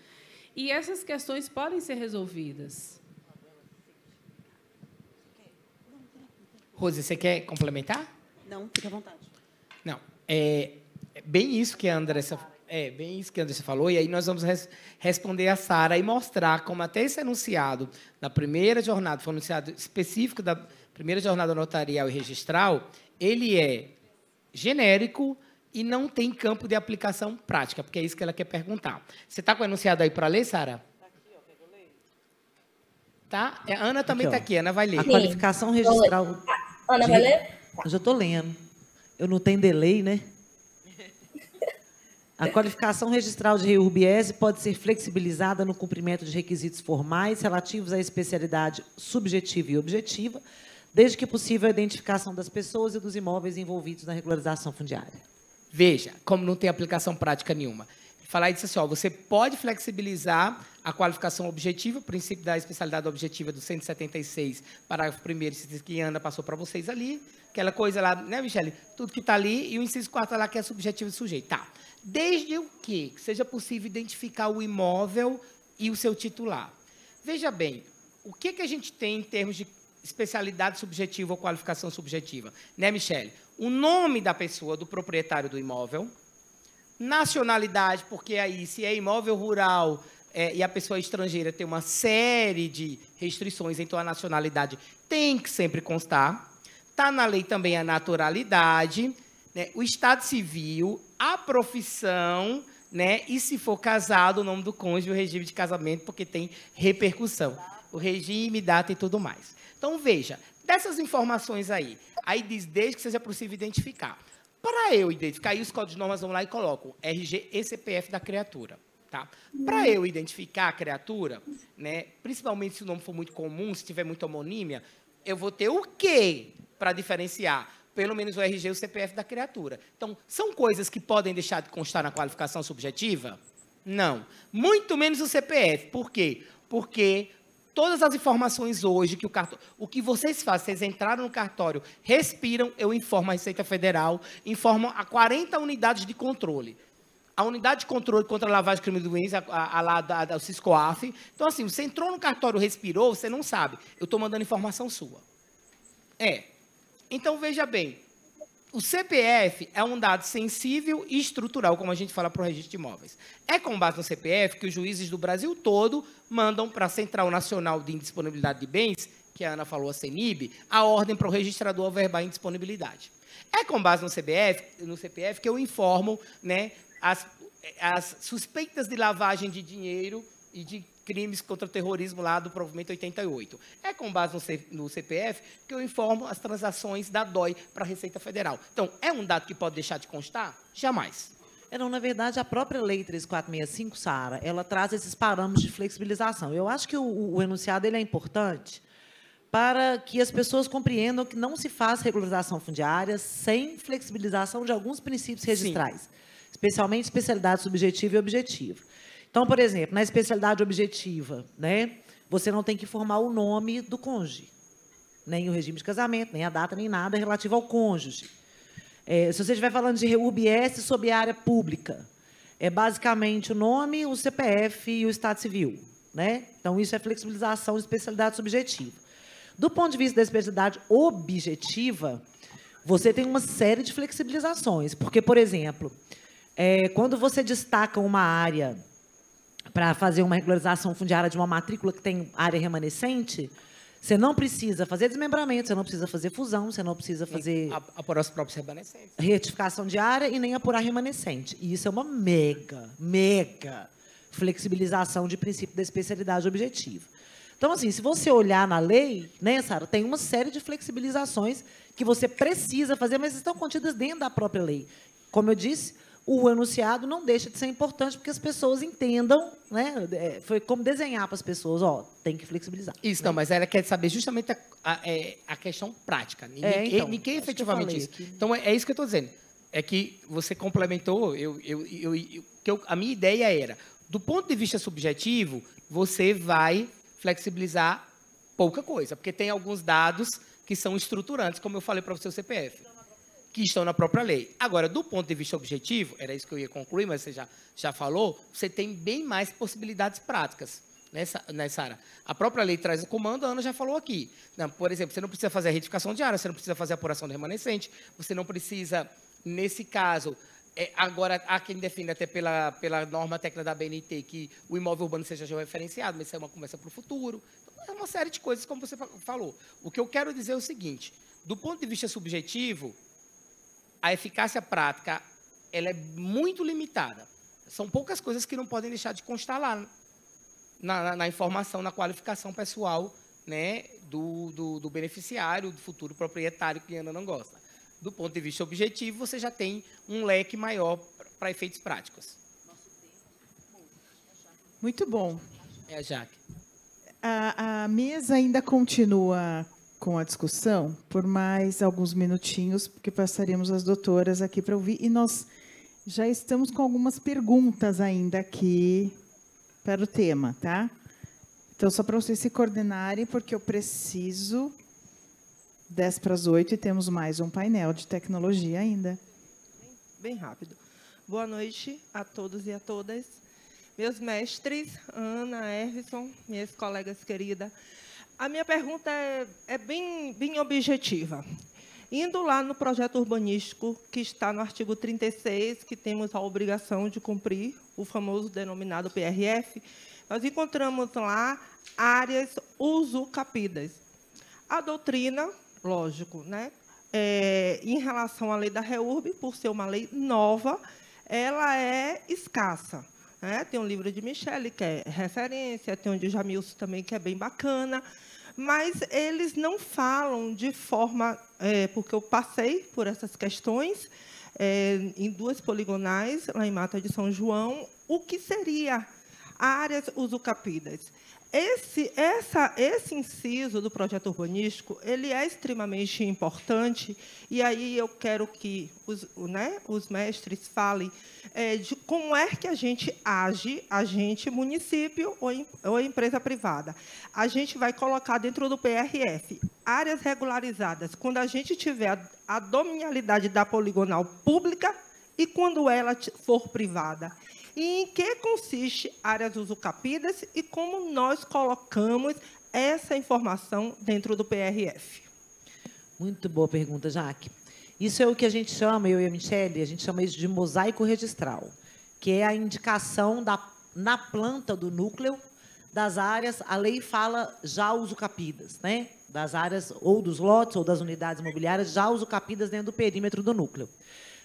E essas questões podem ser resolvidas. Rose, você quer complementar? Não, fique à vontade. Não, é bem isso que a Andressa é, bem isso que a Andressa falou, e aí nós vamos res responder a Sara e mostrar como até esse enunciado na primeira jornada, foi enunciado específico da primeira jornada notarial e registral, ele é genérico e não tem campo de aplicação prática, porque é isso que ela quer perguntar. Você está com o enunciado aí para ler, Sara? Tá? A Ana também está aqui, Ana vai ler. A qualificação registral. Ana vai ler? Eu já estou lendo. Eu não tenho delay, né? A qualificação registral de REURBIESE pode ser flexibilizada no cumprimento de requisitos formais relativos à especialidade subjetiva e objetiva, desde que possível a identificação das pessoas e dos imóveis envolvidos na regularização fundiária. Veja, como não tem aplicação prática nenhuma. Falar isso assim, ó, você pode flexibilizar a qualificação objetiva, o princípio da especialidade objetiva do 176, parágrafo 1 que Ana passou para vocês ali, aquela coisa lá, né, Michele? Tudo que está ali, e o inciso 4 lá, que é subjetivo do sujeito. Tá desde o que seja possível identificar o imóvel e o seu titular. Veja bem, o que, que a gente tem em termos de especialidade subjetiva ou qualificação subjetiva? Né, Michele? O nome da pessoa, do proprietário do imóvel, nacionalidade, porque aí, se é imóvel rural é, e a pessoa é estrangeira tem uma série de restrições, então a nacionalidade tem que sempre constar. Está na lei também a naturalidade, né, o estado civil, a profissão, né? E se for casado, o nome do cônjuge, o regime de casamento, porque tem repercussão. O regime, data e tudo mais. Então, veja, dessas informações aí, aí diz desde que seja possível identificar. Para eu identificar, aí os códigos de normas vão lá e colocam RG e CPF da criatura. Tá? Para eu identificar a criatura, né, principalmente se o nome for muito comum, se tiver muita homonímia, eu vou ter o quê para diferenciar? Pelo menos o RG e o CPF da criatura. Então, são coisas que podem deixar de constar na qualificação subjetiva? Não. Muito menos o CPF. Por quê? Porque todas as informações hoje que o cartório, o que vocês fazem, vocês entraram no cartório, respiram, eu informo a Receita Federal, informo a 40 unidades de controle. A unidade de controle contra a lavagem de crime doença, a, a, da, da Ciscoaf. Então, assim, você entrou no cartório, respirou, você não sabe. Eu estou mandando informação sua. É. Então, veja bem. O CPF é um dado sensível e estrutural, como a gente fala para o registro de imóveis. É com base no CPF que os juízes do Brasil todo mandam para a Central Nacional de Indisponibilidade de Bens, que a Ana falou, a CENIB, a ordem para o registrador averbar indisponibilidade. É com base no CPF, no CPF que eu informo né, as, as suspeitas de lavagem de dinheiro e de crimes contra o terrorismo lá do provimento 88. É com base no, C, no CPF que eu informo as transações da DOI para a Receita Federal. Então, é um dado que pode deixar de constar? Jamais. É, não, na verdade, a própria Lei 3465, Sara, ela traz esses parâmetros de flexibilização. Eu acho que o, o enunciado ele é importante para que as pessoas compreendam que não se faz regularização fundiária sem flexibilização de alguns princípios registrais, Sim. especialmente especialidade subjetiva e objetiva. Então, por exemplo, na especialidade objetiva, né, você não tem que informar o nome do cônjuge, nem o regime de casamento, nem a data, nem nada relativo ao cônjuge. É, se você estiver falando de REURB-S sobre área pública, é basicamente o nome, o CPF e o Estado Civil. Né? Então, isso é flexibilização de especialidade subjetiva. Do ponto de vista da especialidade objetiva, você tem uma série de flexibilizações. Porque, por exemplo, é, quando você destaca uma área para fazer uma regularização fundiária de uma matrícula que tem área remanescente, você não precisa fazer desmembramento, você não precisa fazer fusão, você não precisa fazer. Apurar os próprios remanescentes. Retificação de área e nem apurar remanescente. E isso é uma mega, mega flexibilização de princípio da especialidade objetiva. Então, assim, se você olhar na lei, né, Sara, tem uma série de flexibilizações que você precisa fazer, mas estão contidas dentro da própria lei. Como eu disse, o enunciado não deixa de ser importante porque as pessoas entendam, né? É, foi como desenhar para as pessoas, ó, tem que flexibilizar. Isso, né? não, mas ela quer saber justamente a, a, é, a questão prática. Ninguém, é, então, ninguém efetivamente isso. Que... Então, é, é, isso que eu estou dizendo. É que você complementou, eu, eu, eu, eu, eu, a minha ideia era, do ponto de vista subjetivo, você vai flexibilizar pouca coisa, porque tem alguns dados que são estruturantes, como eu falei para o seu CPF que estão na própria lei. Agora, do ponto de vista objetivo, era isso que eu ia concluir, mas você já, já falou, você tem bem mais possibilidades práticas. Nessa, nessa área. A própria lei traz o comando, a Ana já falou aqui. Por exemplo, você não precisa fazer a retificação de área, você não precisa fazer a apuração do remanescente, você não precisa, nesse caso, é, agora há quem defenda até pela, pela norma técnica da BNT que o imóvel urbano seja referenciado, mas isso é uma conversa para o futuro. Então, é uma série de coisas, como você falou. O que eu quero dizer é o seguinte: do ponto de vista subjetivo, a eficácia prática ela é muito limitada. São poucas coisas que não podem deixar de constar lá na, na, na informação, na qualificação pessoal né, do, do, do, beneficiário, do futuro proprietário que ainda não gosta. Do ponto de vista objetivo, você já tem um leque maior para efeitos práticos. Muito bom. É Jaque. A, a mesa ainda continua com a discussão por mais alguns minutinhos, porque passaremos as doutoras aqui para ouvir. E nós já estamos com algumas perguntas ainda aqui para o tema, tá? Então, só para vocês se coordenarem, porque eu preciso 10 para as 8 e temos mais um painel de tecnologia ainda. Bem rápido. Boa noite a todos e a todas. Meus mestres, Ana, Everson, minhas colegas queridas. A minha pergunta é, é bem, bem objetiva. Indo lá no projeto urbanístico, que está no artigo 36, que temos a obrigação de cumprir, o famoso denominado PRF, nós encontramos lá áreas usucapidas. A doutrina, lógico, né, é, em relação à lei da REURB, por ser uma lei nova, ela é escassa. Né? Tem um livro de Michele, que é referência, tem um de Jamilson também, que é bem bacana mas eles não falam de forma, é, porque eu passei por essas questões, é, em duas poligonais, lá em Mata de São João, o que seria áreas usucapidas. Esse, essa, esse inciso do projeto urbanístico ele é extremamente importante e aí eu quero que os, né, os mestres falem é, de como é que a gente age, a gente município ou, ou empresa privada. A gente vai colocar dentro do PRF áreas regularizadas quando a gente tiver a, a dominialidade da poligonal pública e quando ela for privada e em que consiste áreas usucapidas e como nós colocamos essa informação dentro do PRF. Muito boa pergunta, Jaque. Isso é o que a gente chama, eu e a Michelle, a gente chama isso de mosaico registral, que é a indicação da, na planta do núcleo das áreas, a lei fala já usucapidas, né? das áreas ou dos lotes ou das unidades imobiliárias já usucapidas dentro do perímetro do núcleo.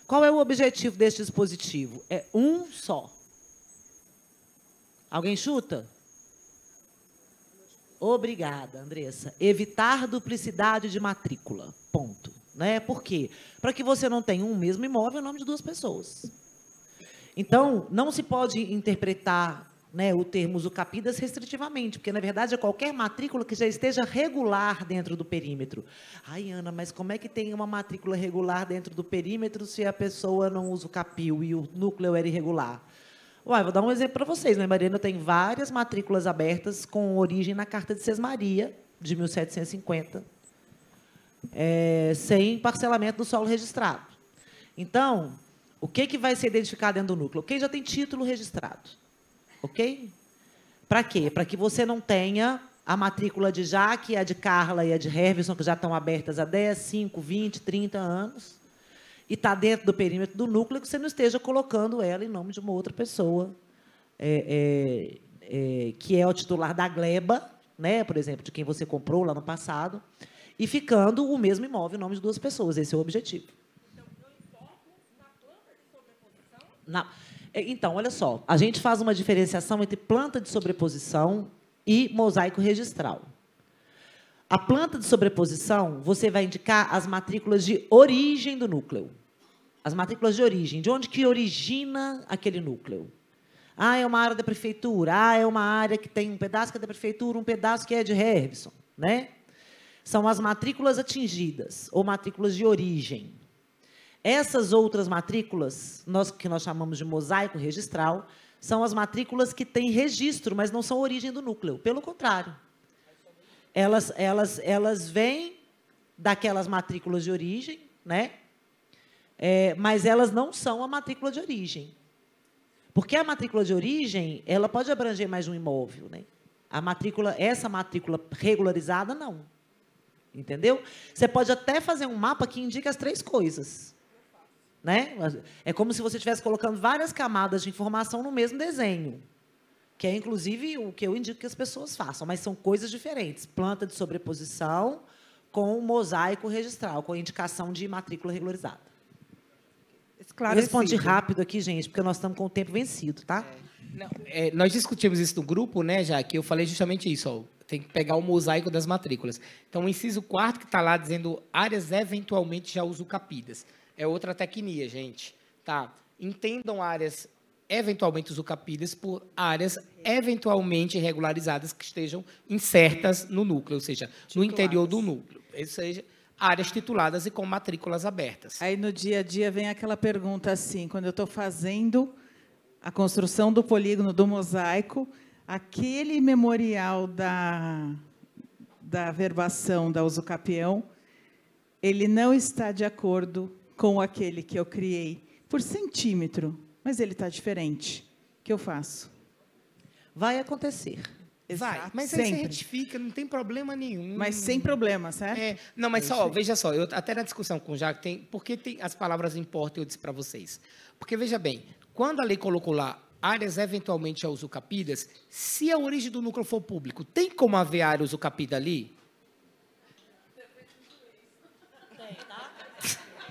Qual é o objetivo deste dispositivo? É um só. Alguém chuta? Obrigada, Andressa. Evitar duplicidade de matrícula. Ponto. Né? Por quê? Para que você não tenha um mesmo imóvel em nome de duas pessoas. Então, não se pode interpretar né, o termo usucapidas restritivamente, porque, na verdade, é qualquer matrícula que já esteja regular dentro do perímetro. Ai, Ana, mas como é que tem uma matrícula regular dentro do perímetro se a pessoa não usa o capil e o núcleo era irregular? Uai, vou dar um exemplo para vocês. Né? Mariana tem várias matrículas abertas com origem na Carta de Sesmaria, de 1750, é, sem parcelamento do solo registrado. Então, o que, que vai ser identificado dentro do núcleo? Quem já tem título registrado. Ok? Para quê? Para que você não tenha a matrícula de Jaque, a de Carla e a de Hervison, que já estão abertas há 10, 5, 20, 30 anos, e está dentro do perímetro do núcleo, que você não esteja colocando ela em nome de uma outra pessoa, é, é, é, que é o titular da gleba, né, por exemplo, de quem você comprou lá no passado, e ficando o mesmo imóvel em nome de duas pessoas. Esse é o objetivo. Na, é, então, olha só, a gente faz uma diferenciação entre planta de sobreposição e mosaico registral. A planta de sobreposição, você vai indicar as matrículas de origem do núcleo. As matrículas de origem, de onde que origina aquele núcleo. Ah, é uma área da prefeitura. Ah, é uma área que tem um pedaço que é da prefeitura, um pedaço que é de Herbson, né? São as matrículas atingidas ou matrículas de origem. Essas outras matrículas, nós, que nós chamamos de mosaico registral, são as matrículas que têm registro, mas não são origem do núcleo. Pelo contrário, elas, elas, elas vêm daquelas matrículas de origem, né? É, mas elas não são a matrícula de origem. Porque a matrícula de origem, ela pode abranger mais um imóvel, né? A matrícula, essa matrícula regularizada, não. Entendeu? Você pode até fazer um mapa que indique as três coisas. Né? É como se você estivesse colocando várias camadas de informação no mesmo desenho que é inclusive o que eu indico que as pessoas façam, mas são coisas diferentes. Planta de sobreposição com mosaico registral, com indicação de matrícula regularizada. Responde rápido aqui, gente, porque nós estamos com o tempo vencido, tá? É, não, é, nós discutimos isso no grupo, né, já que eu falei justamente isso, ó, tem que pegar o mosaico das matrículas. Então, o inciso quarto que está lá dizendo áreas eventualmente já usucapidas. É outra tecnia, gente. Tá? Entendam áreas eventualmente usucapidas por áreas eventualmente regularizadas que estejam insertas no núcleo, ou seja, no interior do núcleo, ou seja, áreas tituladas e com matrículas abertas. Aí no dia a dia vem aquela pergunta assim, quando eu estou fazendo a construção do polígono do mosaico, aquele memorial da, da verbação da usucapião, ele não está de acordo com aquele que eu criei por centímetro mas ele está diferente. O que eu faço? Vai acontecer. Vai, mas Sempre. aí você retifica, não tem problema nenhum. Mas sem problema, certo? É, não, mas só, veja só, eu, até na discussão com o Jacques, tem, por que tem, as palavras importam, eu disse para vocês. Porque, veja bem, quando a lei colocou lá áreas eventualmente a usucapidas, se a origem do núcleo for público, tem como haver área usucapida ali? Tem, tá?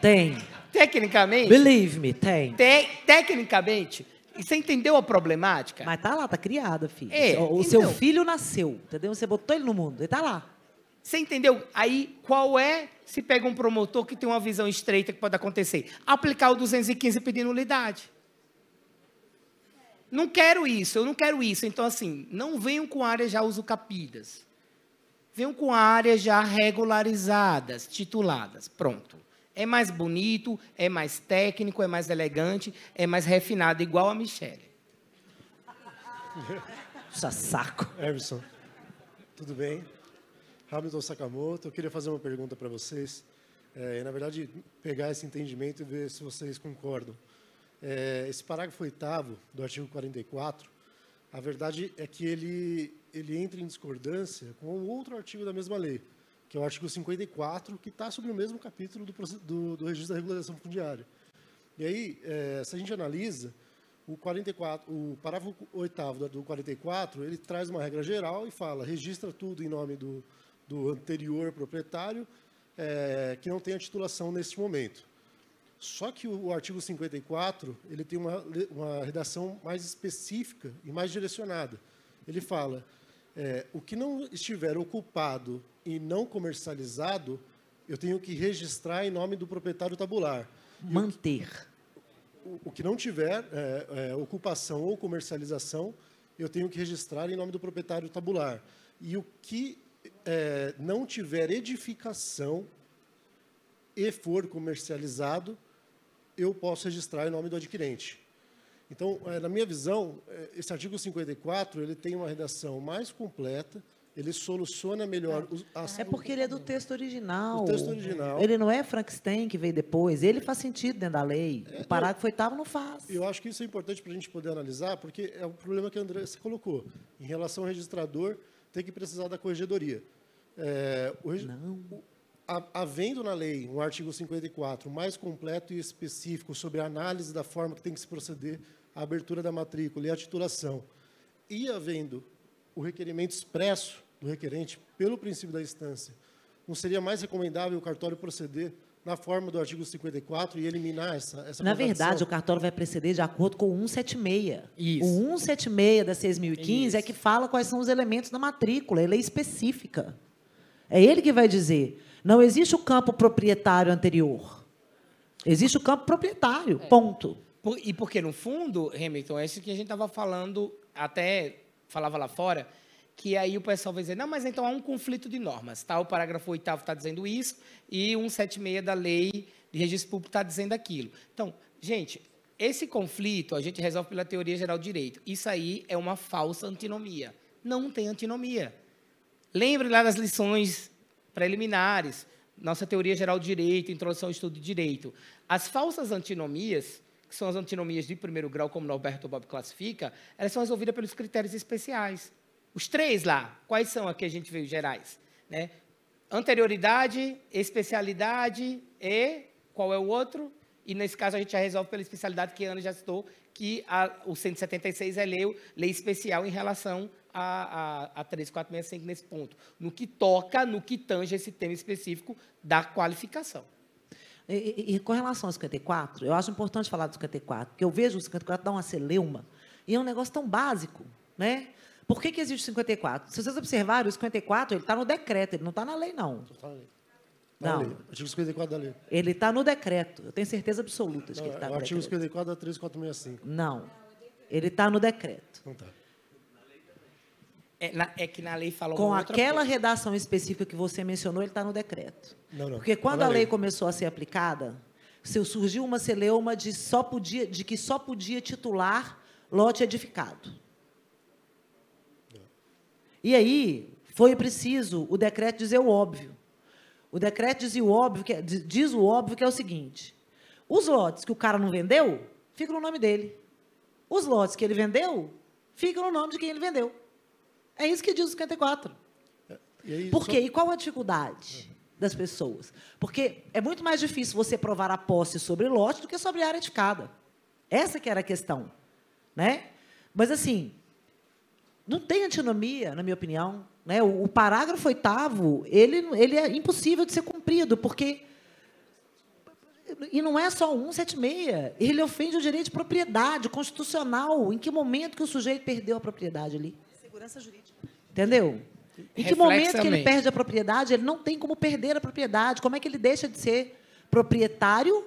Tem. Tecnicamente. Believe me, tem. Te, tecnicamente. Você entendeu a problemática? Mas tá lá, tá criada, filho. É, o então, seu filho nasceu, entendeu? Você botou ele no mundo, ele tá lá. Você entendeu? Aí, qual é, se pega um promotor que tem uma visão estreita que pode acontecer? Aplicar o 215 pedindo nulidade. Não quero isso, eu não quero isso. Então, assim, não venham com áreas já usucapidas. Venham com áreas já regularizadas, tituladas. Pronto. É mais bonito, é mais técnico, é mais elegante, é mais refinado, igual a Michelle. Puxa (laughs) saco. Emerson, tudo bem? Hamilton Sakamoto, eu queria fazer uma pergunta para vocês. É, na verdade, pegar esse entendimento e ver se vocês concordam. É, esse parágrafo oitavo do artigo 44, a verdade é que ele, ele entra em discordância com outro artigo da mesma lei, que é o artigo 54, que está sobre o mesmo capítulo do, do, do registro da regularização fundiária. E aí, é, se a gente analisa, o 44, o parágrafo oitavo do 44, ele traz uma regra geral e fala, registra tudo em nome do, do anterior proprietário, é, que não tem a titulação neste momento. Só que o, o artigo 54 ele tem uma, uma redação mais específica e mais direcionada. Ele fala, é, o que não estiver ocupado e não comercializado, eu tenho que registrar em nome do proprietário tabular. Manter. O, o, que não tiver é, é, ocupação ou comercialização, eu tenho que registrar em nome do proprietário tabular. E o que é, não tiver edificação e for comercializado, eu posso registrar em nome do adquirente. Então, é, na minha visão, é, esse artigo 54 ele tem uma redação mais completa, ele soluciona melhor os, as, É porque ele é do texto original. O texto original. Ele não é Frankenstein que veio depois. Ele faz sentido dentro da lei. É, o parágrafo oitavo não faz. Eu acho que isso é importante para a gente poder analisar, porque é o problema que a André colocou. Em relação ao registrador, tem que precisar da corregedoria. É, o, não. O, havendo na lei um artigo 54 mais completo e específico sobre a análise da forma que tem que se proceder à abertura da matrícula e à titulação, e havendo o requerimento expresso do requerente pelo princípio da instância, não seria mais recomendável o cartório proceder na forma do artigo 54 e eliminar essa essa Na verdade, o cartório vai proceder de acordo com o 176. Isso. O 176 da 6015 Isso. é que fala quais são os elementos da matrícula, é lei específica. É ele que vai dizer. Não existe o campo proprietário anterior. Existe o campo proprietário, ponto. Por- e porque, no fundo, Hamilton, é isso que a gente estava falando, até falava lá fora, que aí o pessoal vai dizer, não, mas então há um conflito de normas. Tá? O parágrafo 8 está dizendo isso e 176 da lei de registro público está dizendo aquilo. Então, gente, esse conflito a gente resolve pela teoria geral do direito. Isso aí é uma falsa antinomia. Não tem antinomia. Lembre lá das lições preliminares, nossa teoria geral do direito, introdução ao estudo de direito. As falsas antinomias, que são as antinomias de primeiro grau, como Norberto Bob classifica, elas são resolvidas pelos critérios especiais. Os três lá, quais são aqui a gente veio gerais? Né? Anterioridade, especialidade e qual é o outro? E nesse caso a gente já resolve pela especialidade que a Ana já citou, que a, o 176 é lei, lei especial em relação a, a, a 3465 nesse ponto. No que toca, no que tange esse tema específico da qualificação. E, e- e com relação ao 54, eu acho importante falar do 54, porque eu vejo o 54 dar uma celeuma, e é um negócio tão básico, né? Por que, que existe o 54? Se vocês observarem, o 54 ele está no decreto, ele não está na lei, não. Tá na lei. Tá na Não. lei. Artigo 54 da lei. Ele está no decreto. Eu tenho certeza absoluta de Não, que ele está é o no artigo decreto. 54 da 3465. Não. Ele está no decreto. Não tá. É, na- é que na lei fala Com aquela coisa. redação específica que você mencionou, ele está no decreto. Não, não. Porque Tá quando na a lei lei. começou a ser aplicada, se surgiu uma celeuma de, só podia, de que só podia titular lote edificado. E aí foi preciso o decreto dizer o óbvio. O decreto diz o óbvio, que é- diz o óbvio que é o seguinte: os lotes que o cara não vendeu, ficam no nome dele. Os lotes que ele vendeu, ficam no nome de quem ele vendeu. É isso que diz o 54. E aí, Por só- quê? E qual a dificuldade das pessoas? Porque é muito mais difícil você provar a posse sobre lote do que sobre área edificada. Essa que era a questão. Né? Mas, assim, não tem antinomia, na minha opinião. Né? O, o parágrafo oitavo, ele, ele é impossível de ser cumprido, porque... E não é só o 176, ele ofende o direito de propriedade constitucional. Em que momento que o sujeito perdeu a propriedade ali? Segurança jurídica. Entendeu? Em que momento que ele perde a propriedade? Ele não tem como perder a propriedade. Como é que ele deixa de ser proprietário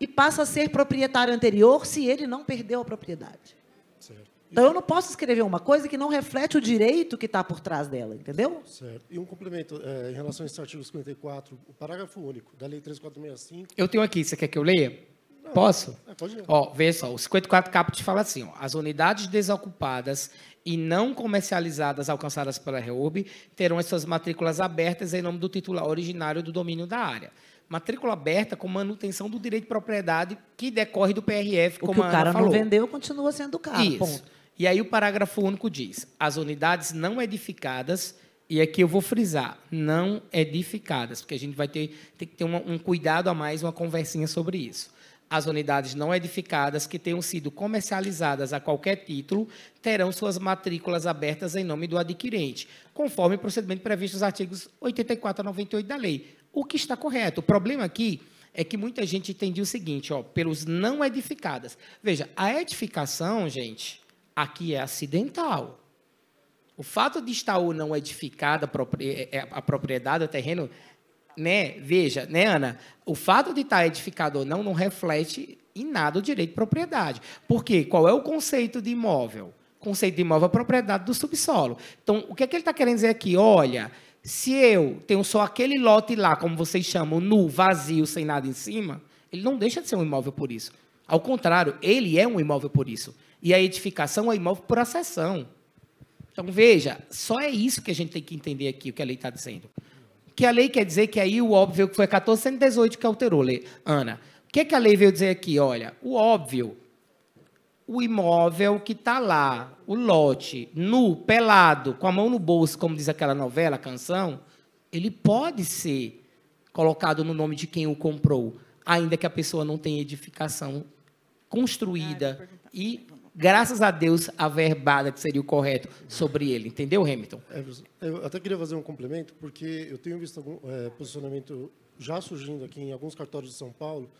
e passa a ser proprietário anterior se ele não perdeu a propriedade? Certo. Então eu não posso escrever uma coisa que não reflete o direito que está por trás dela, entendeu? Certo. E um complemento, é, em relação a esse artigo 54, o parágrafo único da Lei 3465. Eu tenho aqui, você quer que eu leia? Posso? É, pode ler. Ó, veja só, o 54 caput fala assim, ó, as unidades desocupadas e não comercializadas alcançadas pela REURB terão as suas matrículas abertas em nome do titular originário do domínio da área. Matrícula aberta com manutenção do direito de propriedade que decorre do PRF, O como o cara não vendeu continua sendo do cara. Isso. Ponto. E aí o parágrafo único diz: as unidades não edificadas, e aqui eu vou frisar, não edificadas, porque a gente vai ter, tem que ter uma- um cuidado a mais, uma conversinha sobre isso. As unidades não edificadas que tenham sido comercializadas a qualquer título terão suas matrículas abertas em nome do adquirente, conforme o procedimento previsto nos artigos 84 a 98 da lei. O que está correto. O problema aqui é que muita gente entendia o seguinte, ó, pelos não edificadas. Veja, a edificação, gente, aqui é acidental. O fato de estar ou não edificada a propri- é, a propriedade, o terreno, né? Veja, né, Ana? O fato de estar edificado ou não não reflete em nada o direito de propriedade. Por quê? Qual é o conceito de imóvel? Conceito de imóvel é a propriedade do subsolo. Então, o que é que ele está querendo dizer aqui? Olha, se eu tenho só aquele lote lá, como vocês chamam, nu, vazio, sem nada em cima, ele não deixa de ser um imóvel por isso. Ao contrário, ele é um imóvel por isso. E a edificação é imóvel por acessão. Então, veja, só é isso que a gente tem que entender aqui, o que a lei está dizendo. Que a lei quer dizer que aí o óbvio, que foi 1418 que alterou. Ana. O que, é que a lei veio dizer aqui? Olha, o óbvio, o imóvel que está lá, o lote, nu, pelado, com a mão no bolso, como diz aquela novela, canção, ele pode ser colocado no nome de quem o comprou, ainda que a pessoa não tenha edificação construída e, graças a Deus, averbada, que seria o correto, sobre ele. Entendeu, Hamilton? Everson, eu até queria fazer um complemento, porque eu tenho visto algum é, posicionamento já surgindo aqui em alguns cartórios de São Paulo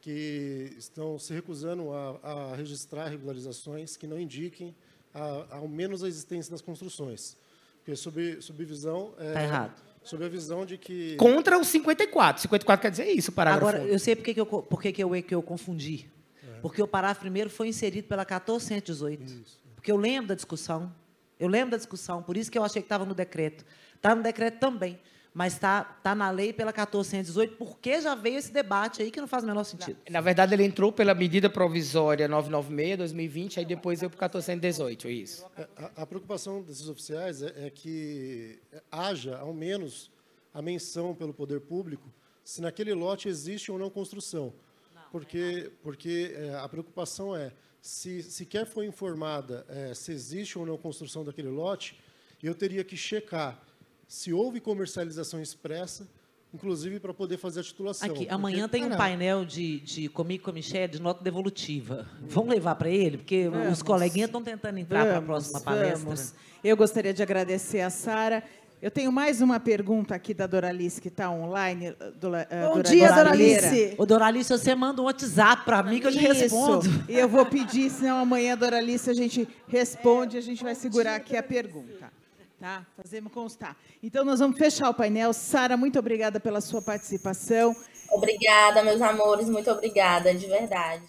que estão se recusando a, a registrar regularizações que não indiquem a- ao menos a existência das construções. Porque sob, sob visão... É, Tá errado. Sob a visão de que... Contra o 54. 54 quer dizer isso, parágrafo. Agora, eu sei por que que eu, por que que eu, que eu confundi. Porque o parágrafo primeiro foi inserido pela 1418. Porque eu lembro da discussão. Eu lembro da discussão, por isso que eu achei que estava no decreto. Está no decreto também, mas está tá na lei pela 1418, porque já veio esse debate aí que não faz o menor sentido. Na verdade, ele entrou pela medida provisória 996, 2020, aí depois veio para 1418, é isso. É, A, a preocupação desses oficiais é, é que haja, ao menos, a menção pelo poder público se naquele lote existe ou não construção. Porque, porque é, a preocupação é, se sequer foi informada é, se existe ou não construção daquele lote, eu teria que checar se houve comercialização expressa, inclusive para poder fazer a titulação. Aqui, Porque- amanhã tem Ah, um não. painel de, de comigo com a Michelle de nota devolutiva. Vamos levar para ele? Porque Vamos. os coleguinhas estão tentando entrar para a Vamos, próxima palestra. vamos. Eu gostaria de agradecer a Sara. Eu tenho mais uma pergunta aqui da Doralice, que está online. Eh, Bom Dora- dia, Doralice. Doralice. Ô, Doralice, você manda um WhatsApp para mim que eu te Isso. respondo. E eu vou pedir, senão amanhã, Doralice, a gente responde, a gente vai segurar aqui a pergunta. Tá? Fazemos constar. Então, nós vamos fechar o painel. Sara, muito obrigada pela sua participação. Obrigada, meus amores, muito obrigada, de verdade.